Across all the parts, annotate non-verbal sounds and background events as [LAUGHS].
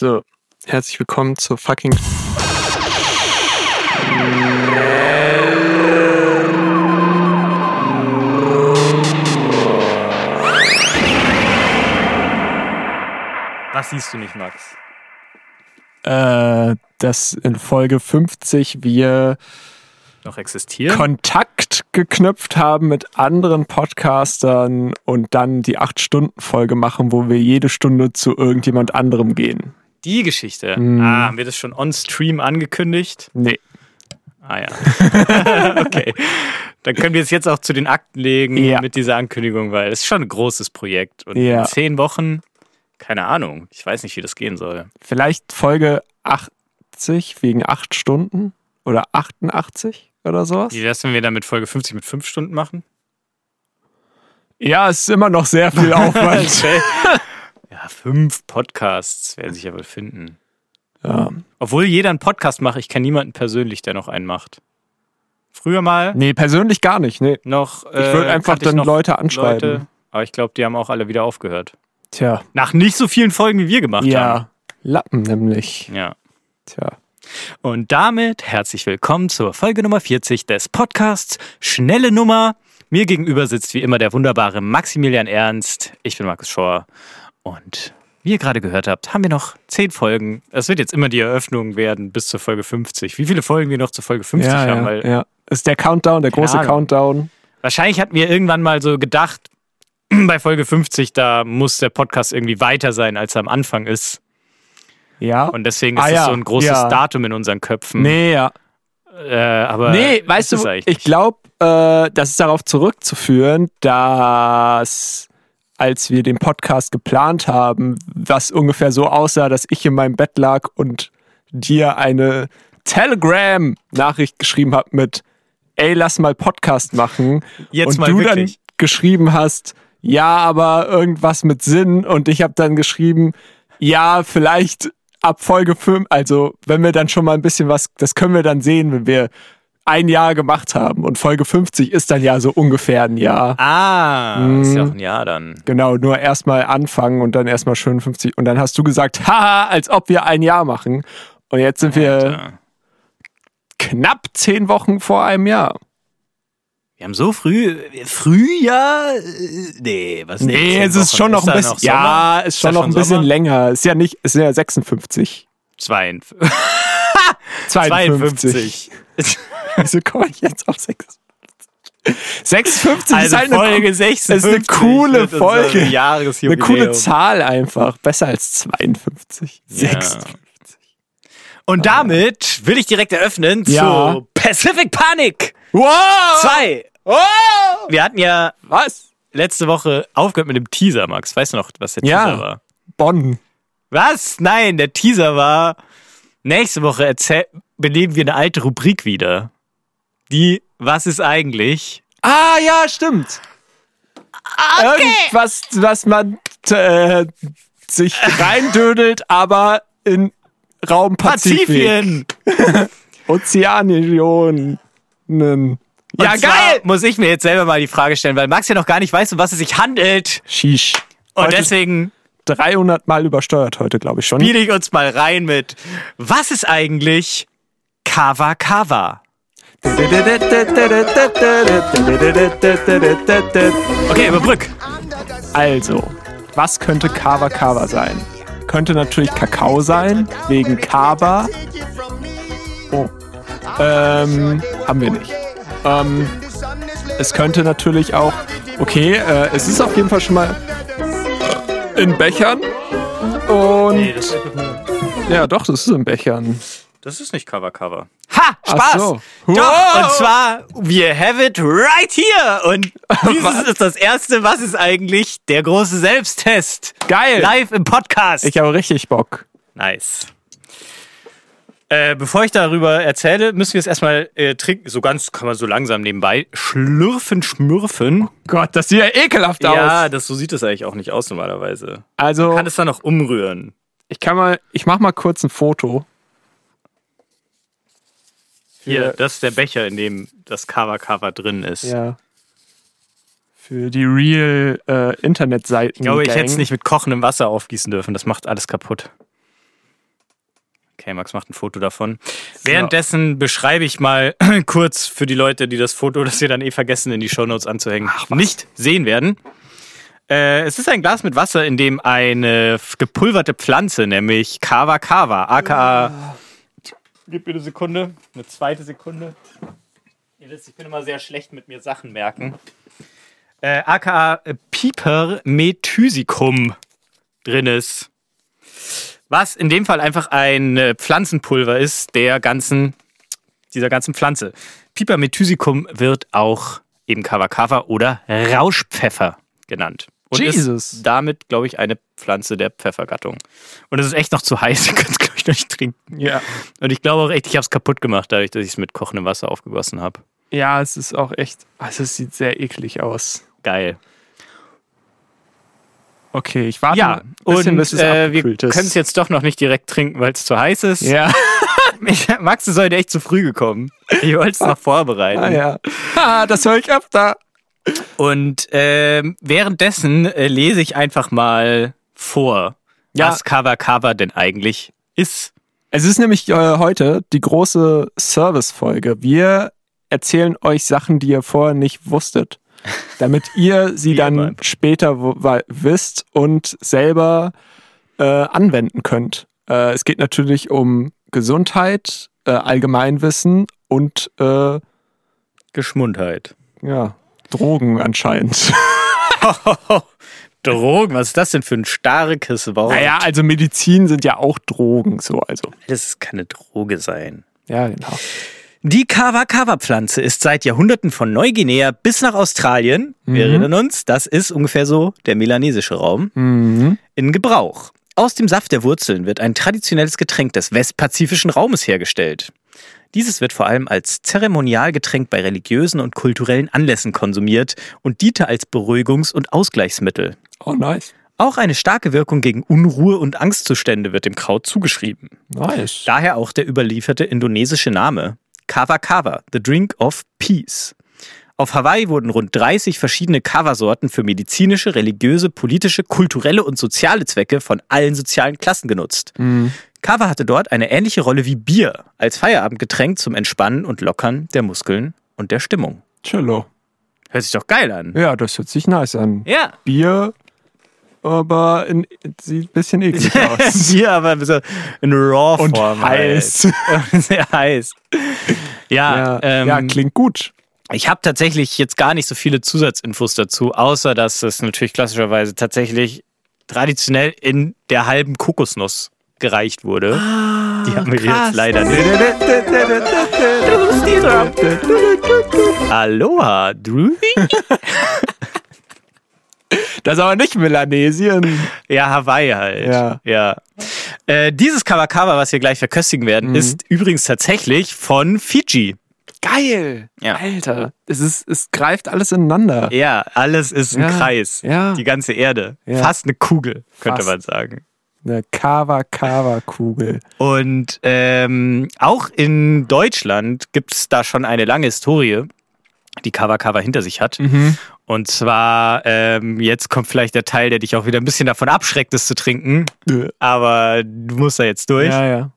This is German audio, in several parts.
So, herzlich willkommen zur fucking. Was siehst du nicht, Max? Äh, dass in Folge 50 wir Noch existieren? Kontakt geknüpft haben mit anderen Podcastern und dann die 8-Stunden-Folge machen, wo wir jede Stunde zu irgendjemand anderem gehen. Die Geschichte. Hm. Ah, haben wir das schon on Stream angekündigt? Nee. Ah ja. [LAUGHS] okay. Dann können wir es jetzt auch zu den Akten legen Ja. mit dieser Ankündigung, weil es ist schon ein großes Projekt. Und Ja. in zehn Wochen, keine Ahnung, ich weiß nicht, wie das gehen soll. Vielleicht Folge 80 wegen 8 Stunden oder 88 oder sowas. Wie wär's, wenn wir dann mit Folge 50 mit fünf Stunden machen? Ja, es ist immer noch sehr viel [LAUGHS] Aufwand. Ja, fünf Podcasts werden sich ja wohl finden. ja. Obwohl jeder einen Podcast macht, ich kenne niemanden persönlich, der noch einen macht. Früher mal Nee, persönlich gar nicht. Nee. noch. Ich würde einfach kannte ich dann Leute anschreiben. Leute, aber ich glaube, die haben auch alle wieder aufgehört. Tja. Nach nicht so vielen Folgen, wie wir gemacht haben. Ja. Lappen nämlich. Ja. Tja. Und damit herzlich willkommen zur Folge Nummer 40 des Podcasts Schnelle Nummer. Mir gegenüber sitzt wie immer der wunderbare Maximilian Ernst. Ich bin Markus Schor. Und wie ihr gerade gehört habt, haben wir noch 10 Folgen. Es wird jetzt immer die Eröffnung werden bis zur Folge 50. Wie viele Folgen wir noch zur Folge 50 Ja, haben, ja, weil ja. Ist der Countdown, der große Ahnung. Countdown. Wahrscheinlich hatten wir irgendwann mal so gedacht, [CLEARS THROAT] bei Folge 50, da muss der Podcast irgendwie weiter sein, als er am Anfang ist. Ja. Und deswegen ist Ah, es ja, so ein großes ja. Datum in unseren Köpfen. nee, ja. Äh, aber Nee, weißt du, ich glaube, äh, das ist darauf zurückzuführen, dass als wir den Podcast geplant haben, was ungefähr so aussah, dass ich in meinem Bett lag und dir eine Telegram-Nachricht geschrieben habe mit ey, lass mal Podcast machen. Jetzt und mal du wirklich. dann geschrieben hast, ja, aber irgendwas mit Sinn. Und ich habe dann geschrieben, ja, vielleicht ab Folge 5, also wenn wir dann schon mal ein bisschen was, das können wir dann sehen, wenn wir ein Jahr gemacht haben. Und Folge 50 ist dann ja so ungefähr ein Jahr. Ah, ist ja Mhm. auch ein Jahr dann. Genau, nur erstmal anfangen und dann erstmal schön 50. Und dann hast du gesagt, haha, als ob wir ein Jahr machen. Und jetzt sind wir Alter. knapp zehn Wochen vor einem Jahr. Wir haben so früh, Frühjahr? Äh, Nee, was? Nee, es ist Wochen? schon noch da ein bisschen. Sommer? ja, ist schon da noch ein bisschen Sommer? länger. Ist ja nicht, ist ja 56. 52. 52. 52. Wieso komme ich jetzt auf 56? 56 Also ist halt eine, Folge co- 56. ist eine coole Folge. eine coole Zahl einfach. Besser als 52. Ja. 56. Und damit will ich direkt eröffnen Ja. zu Pacific Panic Wow! 2. Wow! Wir hatten ja Was? letzte Woche aufgehört mit dem Teaser, Max. Weißt du noch, was der Ja. Teaser war? Bonn. Was? Nein, der Teaser war, nächste Woche beleben wir eine alte Rubrik wieder. Die, was ist eigentlich? Ah, ja, stimmt. Irgendwas, was man äh, sich reindödelt, aber in Raum Pazifik. Pazifien! [LAUGHS] Ozeanionen. Ja, Und zwar geil! Muss ich mir jetzt selber mal die Frage stellen, weil Max ja noch gar nicht weiß, um was es sich handelt. Shish. Und Heute deswegen 300 Mal übersteuert heute, glaube ich schon. spiele ich uns mal rein mit, was ist eigentlich Kava Kava? Okay, überbrück. Also, was könnte Kava Kava sein? Könnte natürlich Kakao sein, wegen Kaba. Oh. Ähm, haben wir nicht. Ähm, es könnte natürlich auch. Okay, äh, es ist auf jeden Fall schon mal in Bechern. Und. Ja, doch, das ist in Bechern. Das ist nicht Kava Kava. Ha! Spaß! So. Doch, und zwar, wir have it right here. Und [LAUGHS] dieses Was? ist das erste, was ist eigentlich der große Selbsttest. Geil! Live im Podcast. Ich habe richtig Bock. Nice. Äh, bevor ich darüber erzähle, müssen wir es erstmal äh, trinken. So ganz kann man so langsam nebenbei. Schlürfen, schmürfen. Gott, das sieht ja ekelhaft Ja, aus. das, so sieht es eigentlich auch nicht aus normalerweise. Also, Kann es dann noch umrühren. ich kann mal, ich mach mal kurz ein Foto. Hier, das ist der Becher, in dem das Cover Cover drin ist. Ja. Für die Real äh, Internetseiten. Ich glaube, ich hätte es nicht mit kochendem Wasser aufgießen dürfen. Das macht alles kaputt. Okay, Max macht ein Foto davon. Währenddessen beschreibe ich mal [CLEARS THROAT] kurz für die Leute, die das Foto, das wir dann eh vergessen, in die Shownotes anzuhängen, nicht sehen werden. Äh, es ist ein Glas mit Wasser, in dem eine gepulverte Pflanze, nämlich Kava Kava, aka. Gib mir eine Sekunde, eine zweite Sekunde. Ihr wisst, ich bin immer sehr schlecht mit mir Sachen merken. Äh, aka Piper methysicum drin ist. Was in dem Fall einfach ein äh, Pflanzenpulver ist, der ganzen, dieser ganzen Pflanze. Piper methysicum wird auch eben Kava Kava oder Rauschpfeffer genannt. Und Jesus. ist damit, glaube ich, eine Pflanze der Pfeffergattung. Und es ist echt noch zu heiß, [LAUGHS] ihr könnt es, glaube ich, noch nicht trinken. Ja. Und ich glaube auch echt, ich habe es kaputt gemacht, dadurch, dass ich es mit kochendem Wasser aufgegossen habe. Ja, es ist auch echt. Also es sieht sehr eklig aus. Geil. Okay, ich warte Ja, ein bisschen, und bis es äh, wir können es jetzt doch noch nicht direkt trinken, weil es zu heiß ist. Ja. [LAUGHS] Max ist heute echt zu früh gekommen. Ich wollte es noch vorbereiten. ah, ja. Ah, das höre ich öfter. Und ähm, währenddessen äh, lese ich einfach mal vor, Ja. was Kava Kava denn eigentlich ist. Es ist nämlich äh, heute die große Service-Folge. Wir erzählen euch Sachen, die ihr vorher nicht wusstet, damit [LAUGHS] ihr sie dann später wisst und selber äh, anwenden könnt. Äh, es geht natürlich um Gesundheit, äh, Allgemeinwissen und äh, Geschmundheit. ja, Drogen anscheinend. [LAUGHS] Drogen, was ist das denn für ein starkes Wort? naja, also Medizin sind ja auch Drogen, so also. Das kann eine Droge sein. Ja, genau. Die Kava-Kava-Pflanze ist seit Jahrhunderten von Neuguinea bis nach Australien, wir Mhm. erinnern uns, das ist ungefähr so der melanesische Raum, Mhm. in Gebrauch. Aus dem Saft der Wurzeln wird ein traditionelles Getränk des westpazifischen Raumes hergestellt. Dieses wird vor allem als Zeremonialgetränk bei religiösen und kulturellen Anlässen konsumiert und diente als Beruhigungs- und Ausgleichsmittel. Oh, nice. Auch eine starke Wirkung gegen Unruhe und Angstzustände wird dem Kraut zugeschrieben. Nice. Daher auch der überlieferte indonesische Name Kava Kava, the drink of peace. Auf Hawaii wurden rund 30 verschiedene Kava-Sorten für medizinische, religiöse, politische, kulturelle und soziale Zwecke von allen sozialen Klassen genutzt. Mhm. Kava hatte dort eine ähnliche Rolle wie Bier als Feierabendgetränk zum Entspannen und Lockern der Muskeln und der Stimmung. Cello. Hört sich doch geil an. Ja, das hört sich nice an. Ja. Bier, aber in, sieht ein bisschen eklig [LAUGHS] aus. Bier, aber so in Raw-Form. Und heiß. Halt. [LAUGHS] Sehr heiß. Ja, Ja, ähm, ja, klingt gut. Ich habe tatsächlich jetzt gar nicht so viele Zusatzinfos dazu, außer dass es natürlich klassischerweise tatsächlich traditionell in der halben Kokosnuss gereicht wurde. Die haben wir jetzt leider nicht. Aloha, Drew. [LAUGHS] Das ist aber nicht Melanesien. Ja, Hawaii halt. Ja. ja. Äh, dieses Kawakawa, was wir gleich verköstigen werden, Mhm. ist übrigens tatsächlich von Fiji. Geil. Ja. Alter. Es, ist, es greift alles ineinander. Ja, alles ist ein Ja. Kreis. Ja. Die ganze Erde. Fast eine Kugel, könnte Fast. man sagen. Eine Kava-Kava-Kugel. Und ähm, auch in Deutschland gibt es da schon eine lange Historie, die Kava Kava hinter sich hat. Mhm. Und zwar, ähm, jetzt kommt vielleicht der Teil, der dich auch wieder ein bisschen davon abschreckt, es zu trinken. Aber du musst da jetzt durch. Ja, ja.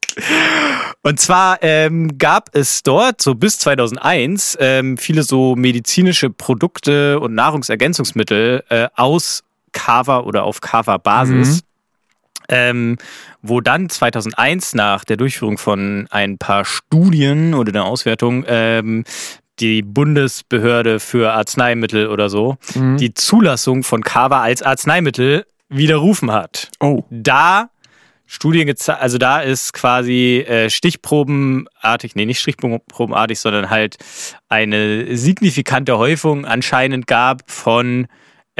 Und zwar ähm, gab es dort so bis 2001 ähm, viele so medizinische Produkte und Nahrungsergänzungsmittel äh, aus Kava oder auf Kava-Basis. Ähm, wo dann 2001 nach der Durchführung von ein paar Studien oder der Auswertung ähm, die Bundesbehörde für Arzneimittel oder so Mhm. die Zulassung von Kava als Arzneimittel widerrufen hat Oh. da Studien gezeigt, also da ist quasi äh, stichprobenartig, nee, nicht stichprobenartig, sondern halt eine signifikante Häufung anscheinend gab von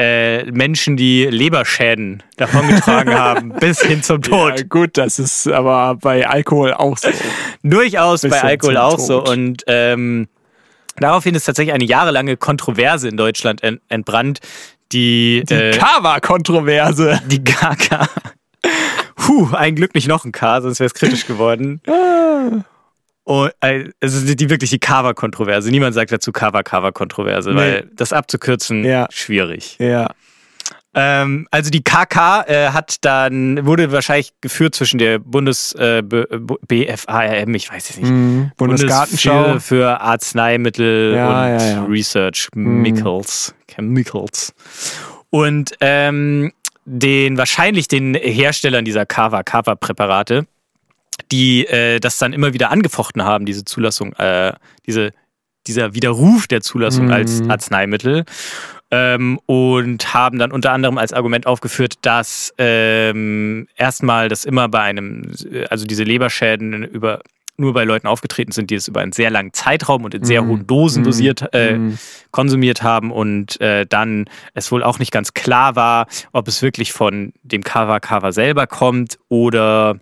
äh, Menschen, die Leberschäden davongetragen haben, [LAUGHS] bis hin zum Tod. Ja, gut, das ist aber bei Alkohol auch so. Durchaus Bis bei Alkohol auch so. Tod. Und ähm, daraufhin ist tatsächlich eine jahrelange Kontroverse in Deutschland ent entbrannt, die, Die äh, Kava-Kontroverse. die KK. Puh, ein Glück nicht noch ein K, sonst wäre es kritisch geworden. Und, äh, also die, die wirklich die Kava-Kontroverse. Niemand sagt dazu Kava-Kava-Kontroverse, Nee. weil das abzukürzen, Ja. schwierig. Ja. Ähm, also die KK äh, hat dann, wurde wahrscheinlich geführt zwischen der Bundes äh, BFARM, ich weiß es nicht. Mhm. Bundesgartenschau. Bundes für, Arzneimittel Ja, und ja. Research Mhm. Chemicals. Chemicals. Und ähm, den wahrscheinlich den Herstellern dieser Kava Kava Präparate, die äh, das dann immer wieder angefochten haben, diese Zulassung, äh, diese dieser Widerruf der Zulassung Mhm. als Arzneimittel ähm, und haben dann unter anderem als Argument aufgeführt, dass ähm, erstmal das immer bei einem, also diese Leberschäden über nur bei Leuten aufgetreten sind, die es über einen sehr langen Zeitraum und in sehr Mhm. hohen Dosen Mhm. dosiert äh, Mhm. konsumiert haben und äh, dann es wohl auch nicht ganz klar war, ob es wirklich von dem Kava Kava selber kommt oder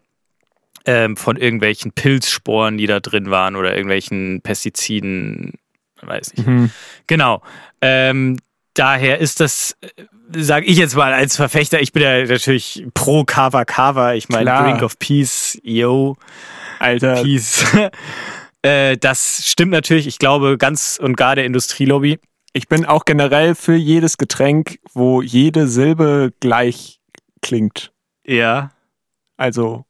ähm, von irgendwelchen Pilzsporen, die da drin waren oder irgendwelchen Pestiziden, weiß nicht. Mhm. Genau. Ähm, daher ist das, sage ich jetzt mal als Verfechter, ich bin ja natürlich pro Kava Kava, ich meine. Drink of Peace, yo, Alter, Peace. [LAUGHS] äh, das stimmt natürlich, ich glaube ganz und gar der Industrielobby. ich bin auch generell für jedes Getränk, wo jede Silbe gleich klingt. Ja. Also,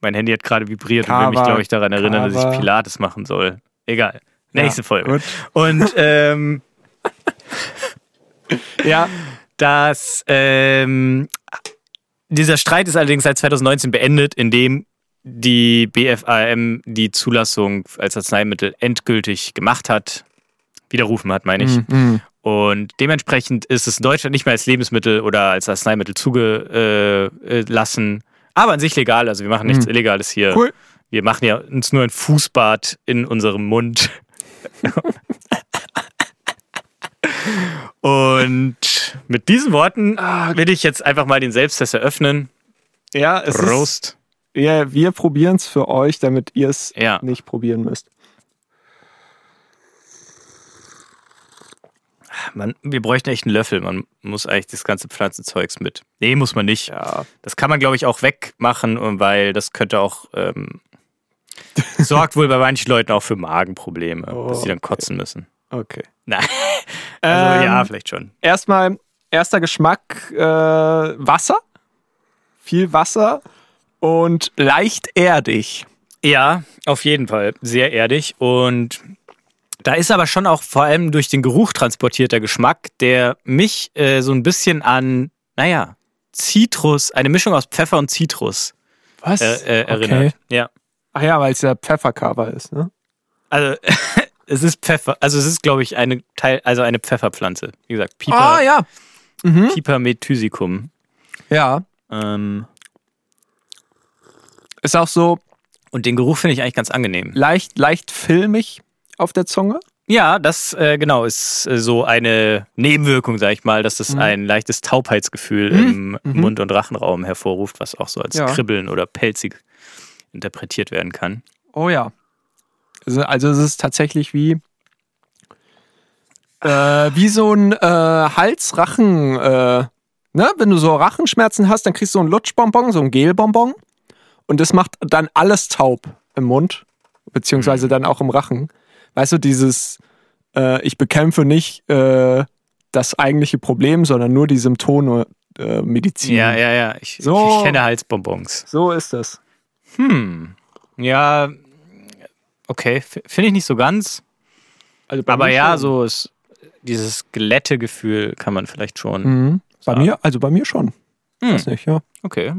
Mein Handy hat gerade vibriert und will mich, Kava, glaube ich, daran erinnern, dass Kava. ich Pilates machen soll. Egal. Nächste ja, Folge. Gut. Und [LAUGHS] ähm, Ja, dass ähm, dieser Streit ist allerdings seit 2019 beendet, indem die BFAM die Zulassung als Arzneimittel endgültig gemacht hat, widerrufen hat, meine ich. Mhm. Und dementsprechend ist es in Deutschland nicht mehr als Lebensmittel oder als Arzneimittel zugelassen, aber an sich legal. Also wir machen nichts Mhm. Illegales hier. Cool. Wir machen ja uns nur ein Fußbad in unserem Mund. [LAUGHS] Und mit diesen Worten will ich jetzt einfach mal den Selbsttest eröffnen. Ja, es ist, Prost. ja wir probieren es für euch, damit ihr es Ja. nicht probieren müsst. Man, wir bräuchten echt einen Löffel. Man muss eigentlich das ganze Pflanzenzeugs mit. Nee, muss man nicht. Ja. Das kann man, glaube ich, auch wegmachen, weil das könnte auch. Ähm, [LAUGHS] sorgt wohl bei manchen Leuten auch für Magenprobleme, Oh, dass sie dann okay. kotzen müssen. Okay. Nein. [LAUGHS] Also Ähm, ja, vielleicht schon. Erstmal, erster Geschmack, äh, Wasser. Viel Wasser und leicht erdig. Ja, auf jeden Fall. Sehr erdig. Und da ist aber schon auch vor allem durch den Geruch transportierter Geschmack, der mich äh, so ein bisschen an, naja, Zitrus, eine Mischung aus Pfeffer und Zitrus Was? äh, äh, erinnert. Ja. Ach ja, weil es ja Pfeffercover ist, ne? Also [LAUGHS] es ist Pfeffer, also es ist, glaube ich, eine Teil, also eine Pfefferpflanze. Wie gesagt, Piper, Ah, ja. Mhm. Piper methysicum. Ja. Ähm, Ist auch so und den Geruch finde ich eigentlich ganz angenehm. leicht, leicht filmig auf der Zunge. Ja, das äh, genau ist äh, so eine Nebenwirkung, sag ich mal, dass das Mhm. ein leichtes Taubheitsgefühl im Mhm. Mund- und Rachenraum hervorruft, was auch so als Ja. Kribbeln oder pelzig interpretiert werden kann. Oh ja. Also, also es ist tatsächlich wie äh, wie so ein äh, Hals-Rachen, äh, ne? Wenn du so Rachenschmerzen hast, dann kriegst du so ein Lutschbonbon, so ein Gelbonbon und das macht dann alles taub im Mund, beziehungsweise dann auch im Rachen. Weißt du, dieses äh, ich bekämpfe nicht äh, das eigentliche Problem, sondern nur die Symptome äh, Medizin. Ja, ja, ja. Ich, So. ich kenne Halsbonbons. So ist das. Hm. Ja, okay. Finde ich nicht so ganz. Also Aber ja, schon. so ist dieses Glätte-Gefühl kann man vielleicht schon. Mhm. Bei mir, also bei mir schon. Hm. Weiß nicht, ja. Okay.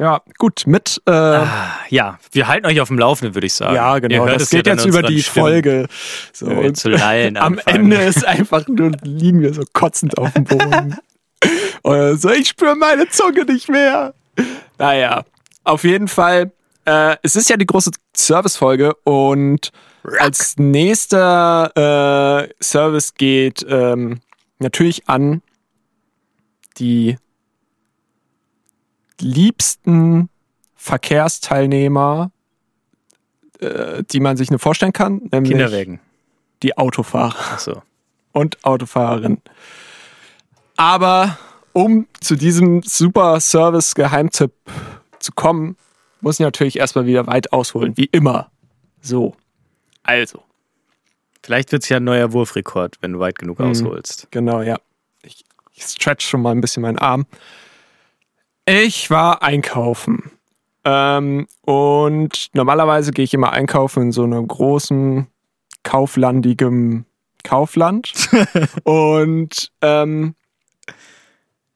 Ja, gut, mit, äh, Ah, ja, wir halten euch auf dem Laufenden, würde ich sagen. ja, Ihr genau. hört Das ja geht jetzt über die Stimmen, Folge. So, und zu am anfangen. Ende ist einfach nur, liegen wir so kotzend auf dem Boden. [LAUGHS] Oder so, ich spüre meine Zunge nicht mehr. Naja, auf jeden Fall, äh, es ist ja die große Servicefolge und als nächster äh, Service geht ähm, natürlich an die liebsten Verkehrsteilnehmer, äh, die man sich nur vorstellen kann, nämlich Kinderwägen. die Autofahrer Achso. und Autofahrerin. Aber um zu diesem super Service-Geheimtipp zu kommen, muss ich natürlich erstmal wieder weit ausholen, wie immer. So. Also. Vielleicht wird es ja ein neuer Wurfrekord, wenn du weit genug Mhm. ausholst. Genau, ja. Ich, ich stretch schon mal ein bisschen meinen Arm. Ich war einkaufen. Ähm, und normalerweise gehe ich immer einkaufen in so einem großen, kauflandigem Kaufland. [LAUGHS] und ähm,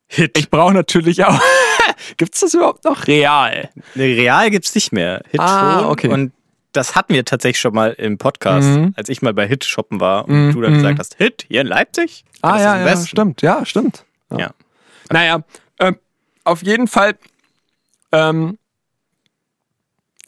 Hit. ich brauche natürlich auch. [LAUGHS] Gibt es das überhaupt noch? Real. Nee, Real gibt's nicht mehr. Hit Ah, schon. okay. Und das hatten wir tatsächlich schon mal im Podcast, Mhm. als ich mal bei Hit shoppen war und Mhm, du dann mhm. gesagt hast, Hit, hier in Leipzig? Ah, ja, ja, stimmt. Ja, stimmt. Ja. Naja, ähm, auf jeden Fall. Ähm,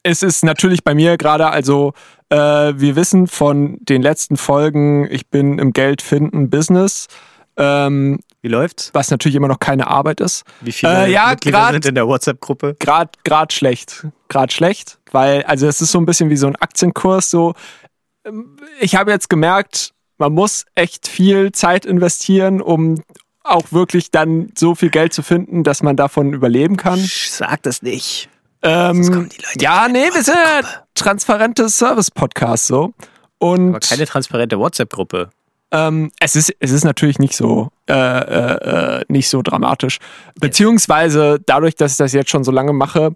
es ist natürlich bei mir gerade, also äh, wir wissen von den letzten Folgen, ich bin im Geldfinden Business, ähm, Wie läuft's? was natürlich immer noch keine Arbeit ist. Wie viele Äh, ja, Mitglieder grad- sind in der WhatsApp-Gruppe? Grad, grad schlecht. Grad schlecht, weil, also es ist so ein bisschen wie so ein Aktienkurs, so. ähm, Ich habe jetzt gemerkt, man muss echt viel Zeit investieren, um auch wirklich dann so viel Geld zu finden, dass man davon überleben kann. Sag das nicht. Ähm, kommen die Leute ja, nee, wir sind ja transparentes Service-Podcast so. Und Aber keine transparente WhatsApp-Gruppe. ähm, es, ist, es ist natürlich nicht so, äh, äh, äh, nicht so dramatisch. Beziehungsweise dadurch, dass ich das jetzt schon so lange mache,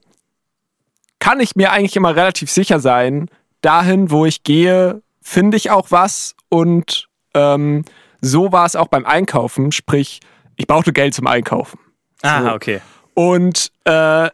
kann ich mir eigentlich immer relativ sicher sein, dahin, wo ich gehe, finde ich auch was. Und ähm, so war es auch beim Einkaufen. Sprich, ich brauchte Geld zum Einkaufen. Ah, okay. Und äh,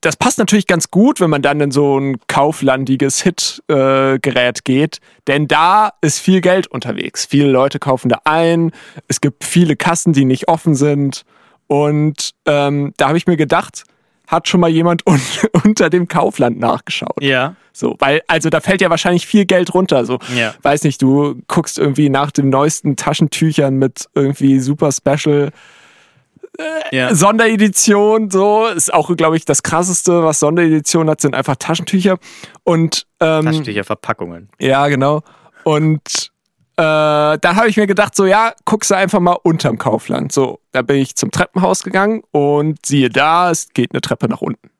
das passt natürlich ganz gut, wenn man dann in so ein kauflandiges Hit-Gerät geht, denn da ist viel Geld unterwegs. Viele Leute kaufen da ein, es gibt viele Kassen, die nicht offen sind. Und ähm, da habe ich mir gedacht, hat schon mal jemand un [LAUGHS] unter dem Kaufland nachgeschaut. Ja. So, weil, also da fällt ja wahrscheinlich viel Geld runter. So, Ja. weiß nicht, du guckst irgendwie nach den neuesten Taschentüchern mit irgendwie super Special ja. Sonderedition, so ist auch, glaube ich, das krasseste, was Sonderedition hat, sind einfach Taschentücher. Und ähm, Taschentücher, Verpackungen. ja, genau. Und äh, dann habe ich mir gedacht, so ja, guckst du einfach mal unterm Kaufland. So, da bin ich zum Treppenhaus gegangen und siehe da, es geht eine Treppe nach unten.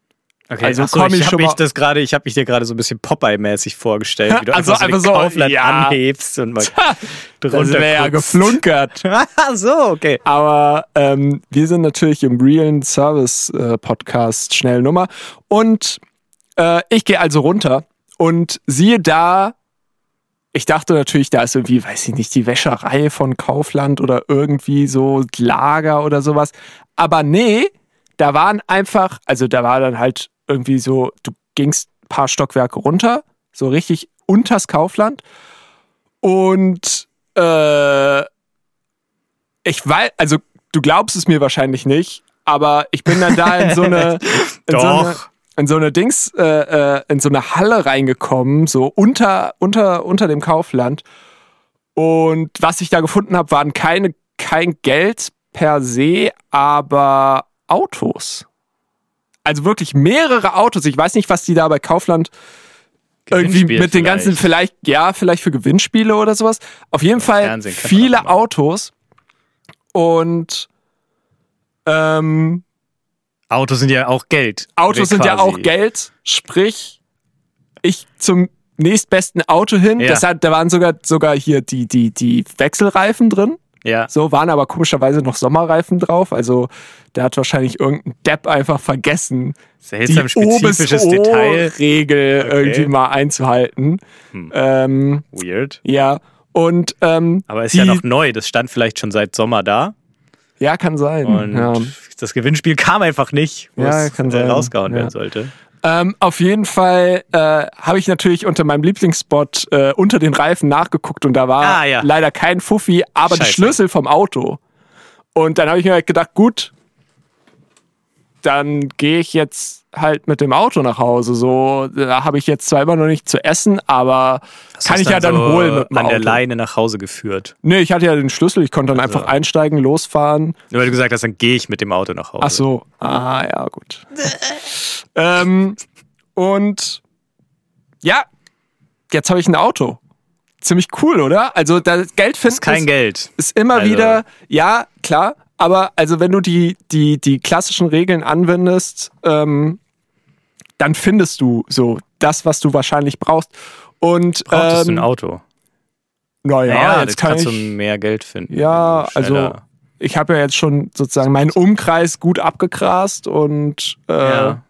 Okay, Also komm ich ich habe mich das gerade, ich habe mich dir gerade so ein bisschen Popeye-mäßig vorgestellt, wie du [LAUGHS] Also einfach so, einfach den so, Kaufland ja. anhebst und mal Das drunter wäre ja geflunkert. [LAUGHS] So, okay. Aber ähm, wir sind natürlich im realen Service-Podcast schnell Nummer. Und äh, ich gehe also runter und siehe da, ich dachte natürlich, da ist irgendwie, weiß ich nicht, die Wäscherei von Kaufland oder irgendwie so Lager oder sowas. Aber nee, da waren einfach, also da war dann halt irgendwie so, du gingst ein paar Stockwerke runter, so richtig unters Kaufland. Und äh, ich weiß, also du glaubst es mir wahrscheinlich nicht, aber ich bin dann da in so eine, [LAUGHS] in so eine, Doch. In so eine Dings, äh, äh, in so eine Halle reingekommen, so unter, unter, unter dem Kaufland. Und was ich da gefunden habe, waren keine, kein Geld per se, aber Autos. Also wirklich mehrere Autos. Ich weiß nicht, was die da bei Kaufland irgendwie mit den ganzen, vielleicht. ja, vielleicht für Gewinnspiele oder sowas. Auf jeden Fall man auch viele. Autos. Und ähm, Autos sind ja auch Geld. Autos sind ja quasi. auch Geld. Sprich, ich zum nächstbesten Auto hin. Ja. Das hat, da waren sogar, sogar hier die, die, die Wechselreifen drin. Ja. So waren aber komischerweise noch Sommerreifen drauf. Also der hat wahrscheinlich irgendein Depp einfach vergessen, Seltsam die spezifisches Detail. Regel Okay. irgendwie mal einzuhalten. Hm. Ähm, Weird. ja. Und ähm, Aber ist die, ja noch neu. Das stand vielleicht schon seit Sommer da. Ja, kann sein. Und ja. Das Gewinnspiel kam einfach nicht, wo Ja, es kann äh, rausgehauen Ja. werden sollte. Ähm, auf jeden Fall äh, habe ich natürlich unter meinem Lieblingsspot äh, unter den Reifen nachgeguckt und da war Ah, ja. leider kein Fuffi, aber die Scheiße. Schlüssel vom Auto. Und dann habe ich mir halt gedacht, gut, dann gehe ich jetzt halt mit dem Auto nach Hause. So, da habe ich jetzt zwar immer noch nicht zu essen, aber Hast kann ich ja dann so holen mit dem an Auto. der Leine nach Hause geführt. Nee, ich hatte ja den Schlüssel, ich konnte dann Also. einfach einsteigen, losfahren. Nur weil du gesagt hast, dann gehe ich mit dem Auto nach Hause. Ach so. Ah, ja, gut. [LAUGHS] ähm, und ja, jetzt habe ich ein Auto. Ziemlich cool, oder? Also das Geld Das finden ist kein Geld. ist immer Also- wieder, ja, klar, aber also wenn du die, die, die klassischen Regeln anwendest, ähm, dann findest du so das, was du wahrscheinlich brauchst. Und Brauchtest du ein ähm, Auto? naja, Naja, jetzt kann kannst ich. du mehr Geld finden. Ja, also Schneller. ich habe ja jetzt schon sozusagen meinen Umkreis gut abgegrast und äh, ja.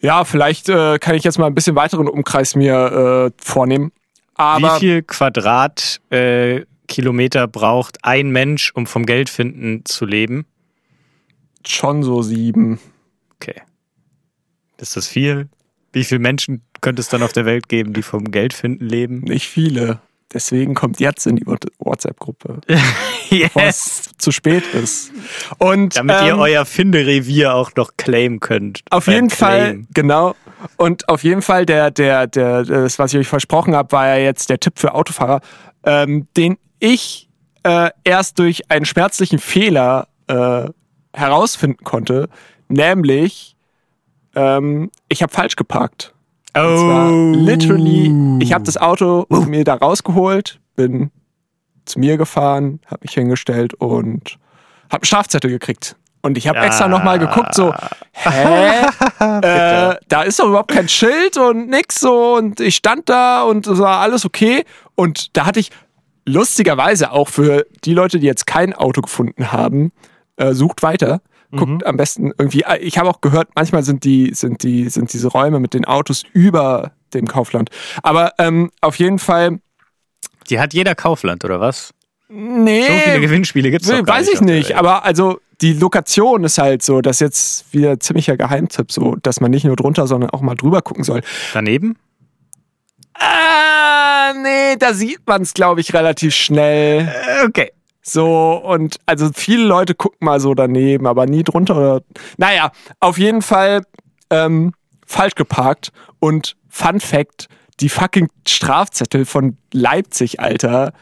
Ja. vielleicht äh, kann ich jetzt mal ein bisschen weiteren Umkreis mir äh, vornehmen. Aber Wie viel Quadratkilometer äh, Kilometer braucht ein Mensch, um vom Geldfinden zu leben? schon so sieben. Okay. Ist das viel? Wie viele Menschen könnte es dann auf der Welt geben, die vom Geldfinden leben? Nicht viele. Deswegen kommt jetzt in die What- WhatsApp-Gruppe, [LAUGHS] Yes! es zu spät ist. Und Damit ihr ähm, euer Finderevier auch noch claimen könnt. Auf jeden Fall, Claim. genau. Und auf jeden Fall, der, der, der, das, was ich euch versprochen habe, war ja jetzt der Tipp für Autofahrer, ähm, den ich äh, erst durch einen schmerzlichen Fehler äh, herausfinden konnte, nämlich ähm, ich habe falsch geparkt. Und zwar Oh. literally, ich habe das Auto mir da rausgeholt, bin zu mir gefahren, habe mich hingestellt und habe einen Strafzettel gekriegt. Und ich habe extra nochmal geguckt, so, hä? [LAUGHS] äh, da ist doch überhaupt kein Schild und nix so. Und ich stand da und es war alles okay. Und da hatte ich lustigerweise auch für die Leute, die jetzt kein Auto gefunden haben, äh, sucht weiter. Guckt am besten irgendwie. äh, Ich habe auch gehört, manchmal sind die, sind die, sind diese Räume mit den Autos über dem Kaufland. Aber ähm, auf jeden Fall, Die hat jeder Kaufland, oder was? nee. So viele Gewinnspiele gibt es gar Weiß ich nicht, aber also die Lokation ist halt so, das ist jetzt wieder ziemlicher Geheimtipp, so, dass man nicht nur drunter, sondern auch mal drüber gucken soll. Daneben? Ah, nee, da sieht man es, glaube ich, relativ schnell. Äh, Okay. So, und also viele Leute gucken mal so daneben, aber nie drunter. Oder, naja, auf jeden Fall ähm, falsch geparkt. Und Fun Fact: die fucking Strafzettel von Leipzig, Alter,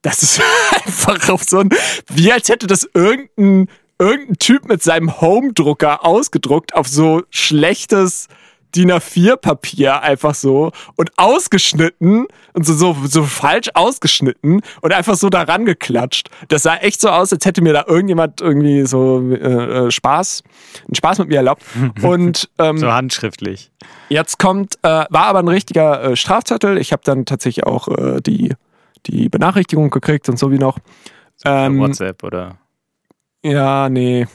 das ist [LAUGHS] einfach auf so ein, wie als hätte das irgendein, irgendein Typ mit seinem Home-Drucker ausgedruckt auf so schlechtes DIN A4-Papier einfach so und ausgeschnitten und so, so, so falsch ausgeschnitten und einfach so daran geklatscht. Das sah echt so aus, als hätte mir da irgendjemand irgendwie so äh, äh, Spaß, einen Spaß mit mir erlaubt. [LAUGHS] Und ähm, So handschriftlich. Jetzt kommt, äh, war aber ein richtiger äh, Strafzettel. Ich habe dann tatsächlich auch äh, die, die Benachrichtigung gekriegt und so wie noch. Ähm, WhatsApp oder ja, nee,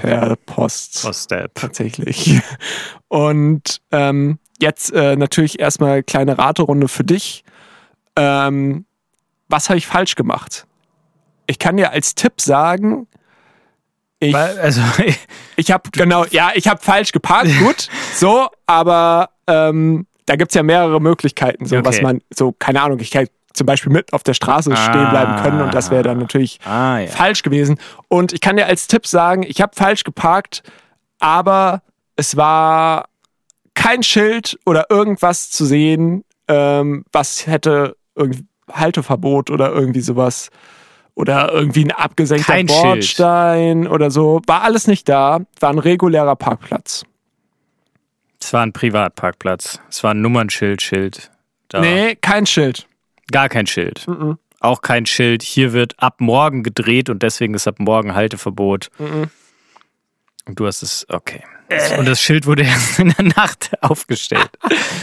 per Post. WhatsApp. Tatsächlich. [LAUGHS] Und ähm, jetzt äh, natürlich erstmal kleine Raterunde für dich. Ähm, was habe ich falsch gemacht? Ich kann dir als Tipp sagen, ich, Also, [LAUGHS] ich habe genau, ja, ich habe falsch geparkt, gut, so, aber ähm, da gibt's ja mehrere Möglichkeiten, so was Okay. man, so, keine Ahnung, ich zum Beispiel mit auf der Straße stehen bleiben können und das wäre dann natürlich ah ja. falsch gewesen. Und ich kann dir als Tipp sagen, ich habe falsch geparkt, aber es war kein Schild oder irgendwas zu sehen, ähm, was hätte irgendwie Halteverbot oder irgendwie sowas oder irgendwie ein abgesenkter Kein Schild. Bordstein oder so. War alles nicht da, war ein regulärer Parkplatz. Es war ein Privatparkplatz. Es war ein Nummernschild, Schild. Da. Nee, kein Schild. Gar kein Schild. Auch kein Schild. Hier wird ab morgen gedreht und deswegen ist ab morgen Halteverbot. Und du hast es, okay. Und das Schild wurde [LAUGHS] erst in der Nacht aufgestellt.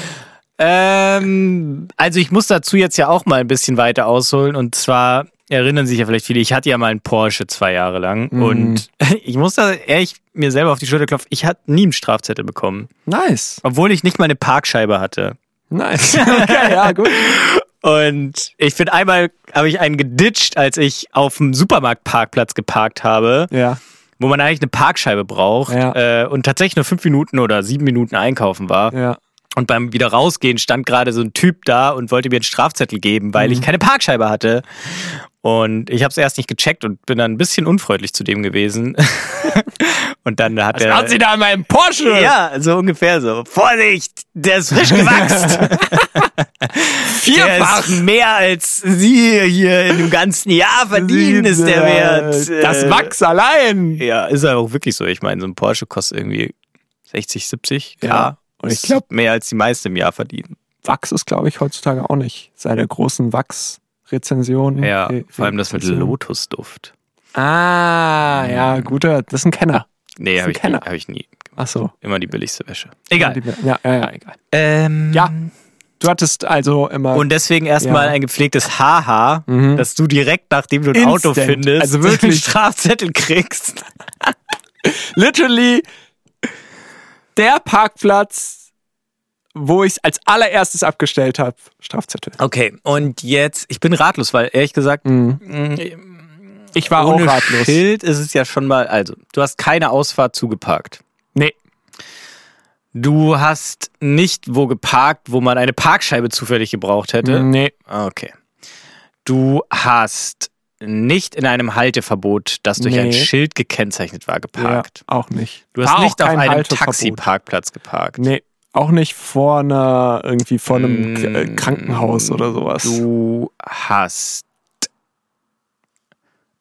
[LAUGHS] ähm, also ich muss dazu jetzt ja auch mal ein bisschen weiter ausholen. Und zwar erinnern sich ja vielleicht viele, ich hatte ja mal einen Porsche zwei Jahre lang. Und [LAUGHS] ich muss da ehrlich mir selber auf die Schulter klopfen, ich hatte nie einen Strafzettel bekommen. Nice. Obwohl ich nicht mal eine Parkscheibe hatte. Nice. Okay, ja, gut. Und ich bin einmal, habe ich einen geditcht, als ich auf dem Supermarktparkplatz geparkt habe, Ja. wo man eigentlich eine Parkscheibe braucht Ja. äh, und tatsächlich nur fünf Minuten oder sieben Minuten einkaufen war. Ja. Und beim wieder rausgehen stand gerade so ein Typ da und wollte mir einen Strafzettel geben, weil Mhm. ich keine Parkscheibe hatte. Und ich habe es erst nicht gecheckt und bin dann ein bisschen unfreundlich zu dem gewesen. [LAUGHS] und dann hat Was er. machen Sie da in meinem Porsche? ja, so ungefähr so. Vorsicht, der ist frisch gewachst. [LAUGHS] Vierfach. mehr als Sie hier in dem ganzen Jahr verdienen, ist der Wert. Das Äh, Wachs allein. Ja, ist ja auch wirklich so. Ich meine, so ein Porsche kostet irgendwie 60, 70 K. Ja, und ich Ist glaub- mehr als die meisten im Jahr verdienen. Wachs ist, glaube ich, heutzutage auch nicht. Seit der großen Wachs-Rezension. Ja, Äh, vor allem das mit. Lotusduft. Ah, ja, guter. Das ist ein Kenner. Nee, habe ich, nie- Kenner. hab ich nie. Ach so. Immer die billigste Wäsche. Egal. Ja, ja, ja, egal. Ähm, Ja. Du hattest also immer. Und deswegen erstmal Ja. ein gepflegtes Haha, Mhm. dass du direkt, nachdem du ein Auto Instant. findest, Also einen [LAUGHS] wirklich. Strafzettel kriegst. [LAUGHS] literally der Parkplatz, wo ich es als allererstes abgestellt habe. Strafzettel. Okay, und jetzt, ich bin ratlos, weil ehrlich gesagt, Ich war ohne auch ratlos. Schild ist es ja schon mal, also, du hast keine Ausfahrt zugeparkt. Nee. Du hast nicht wo geparkt, wo man eine Parkscheibe zufällig gebraucht hätte. Nee. Okay. Du hast nicht in einem Halteverbot, das durch ein Nee. Schild gekennzeichnet war, Ja, geparkt. auch nicht. Du hast War nicht auf einem. Taxiparkplatz geparkt. Nee. Auch nicht vor einer, irgendwie vor einem Mm, äh, Krankenhaus oder sowas. Du hast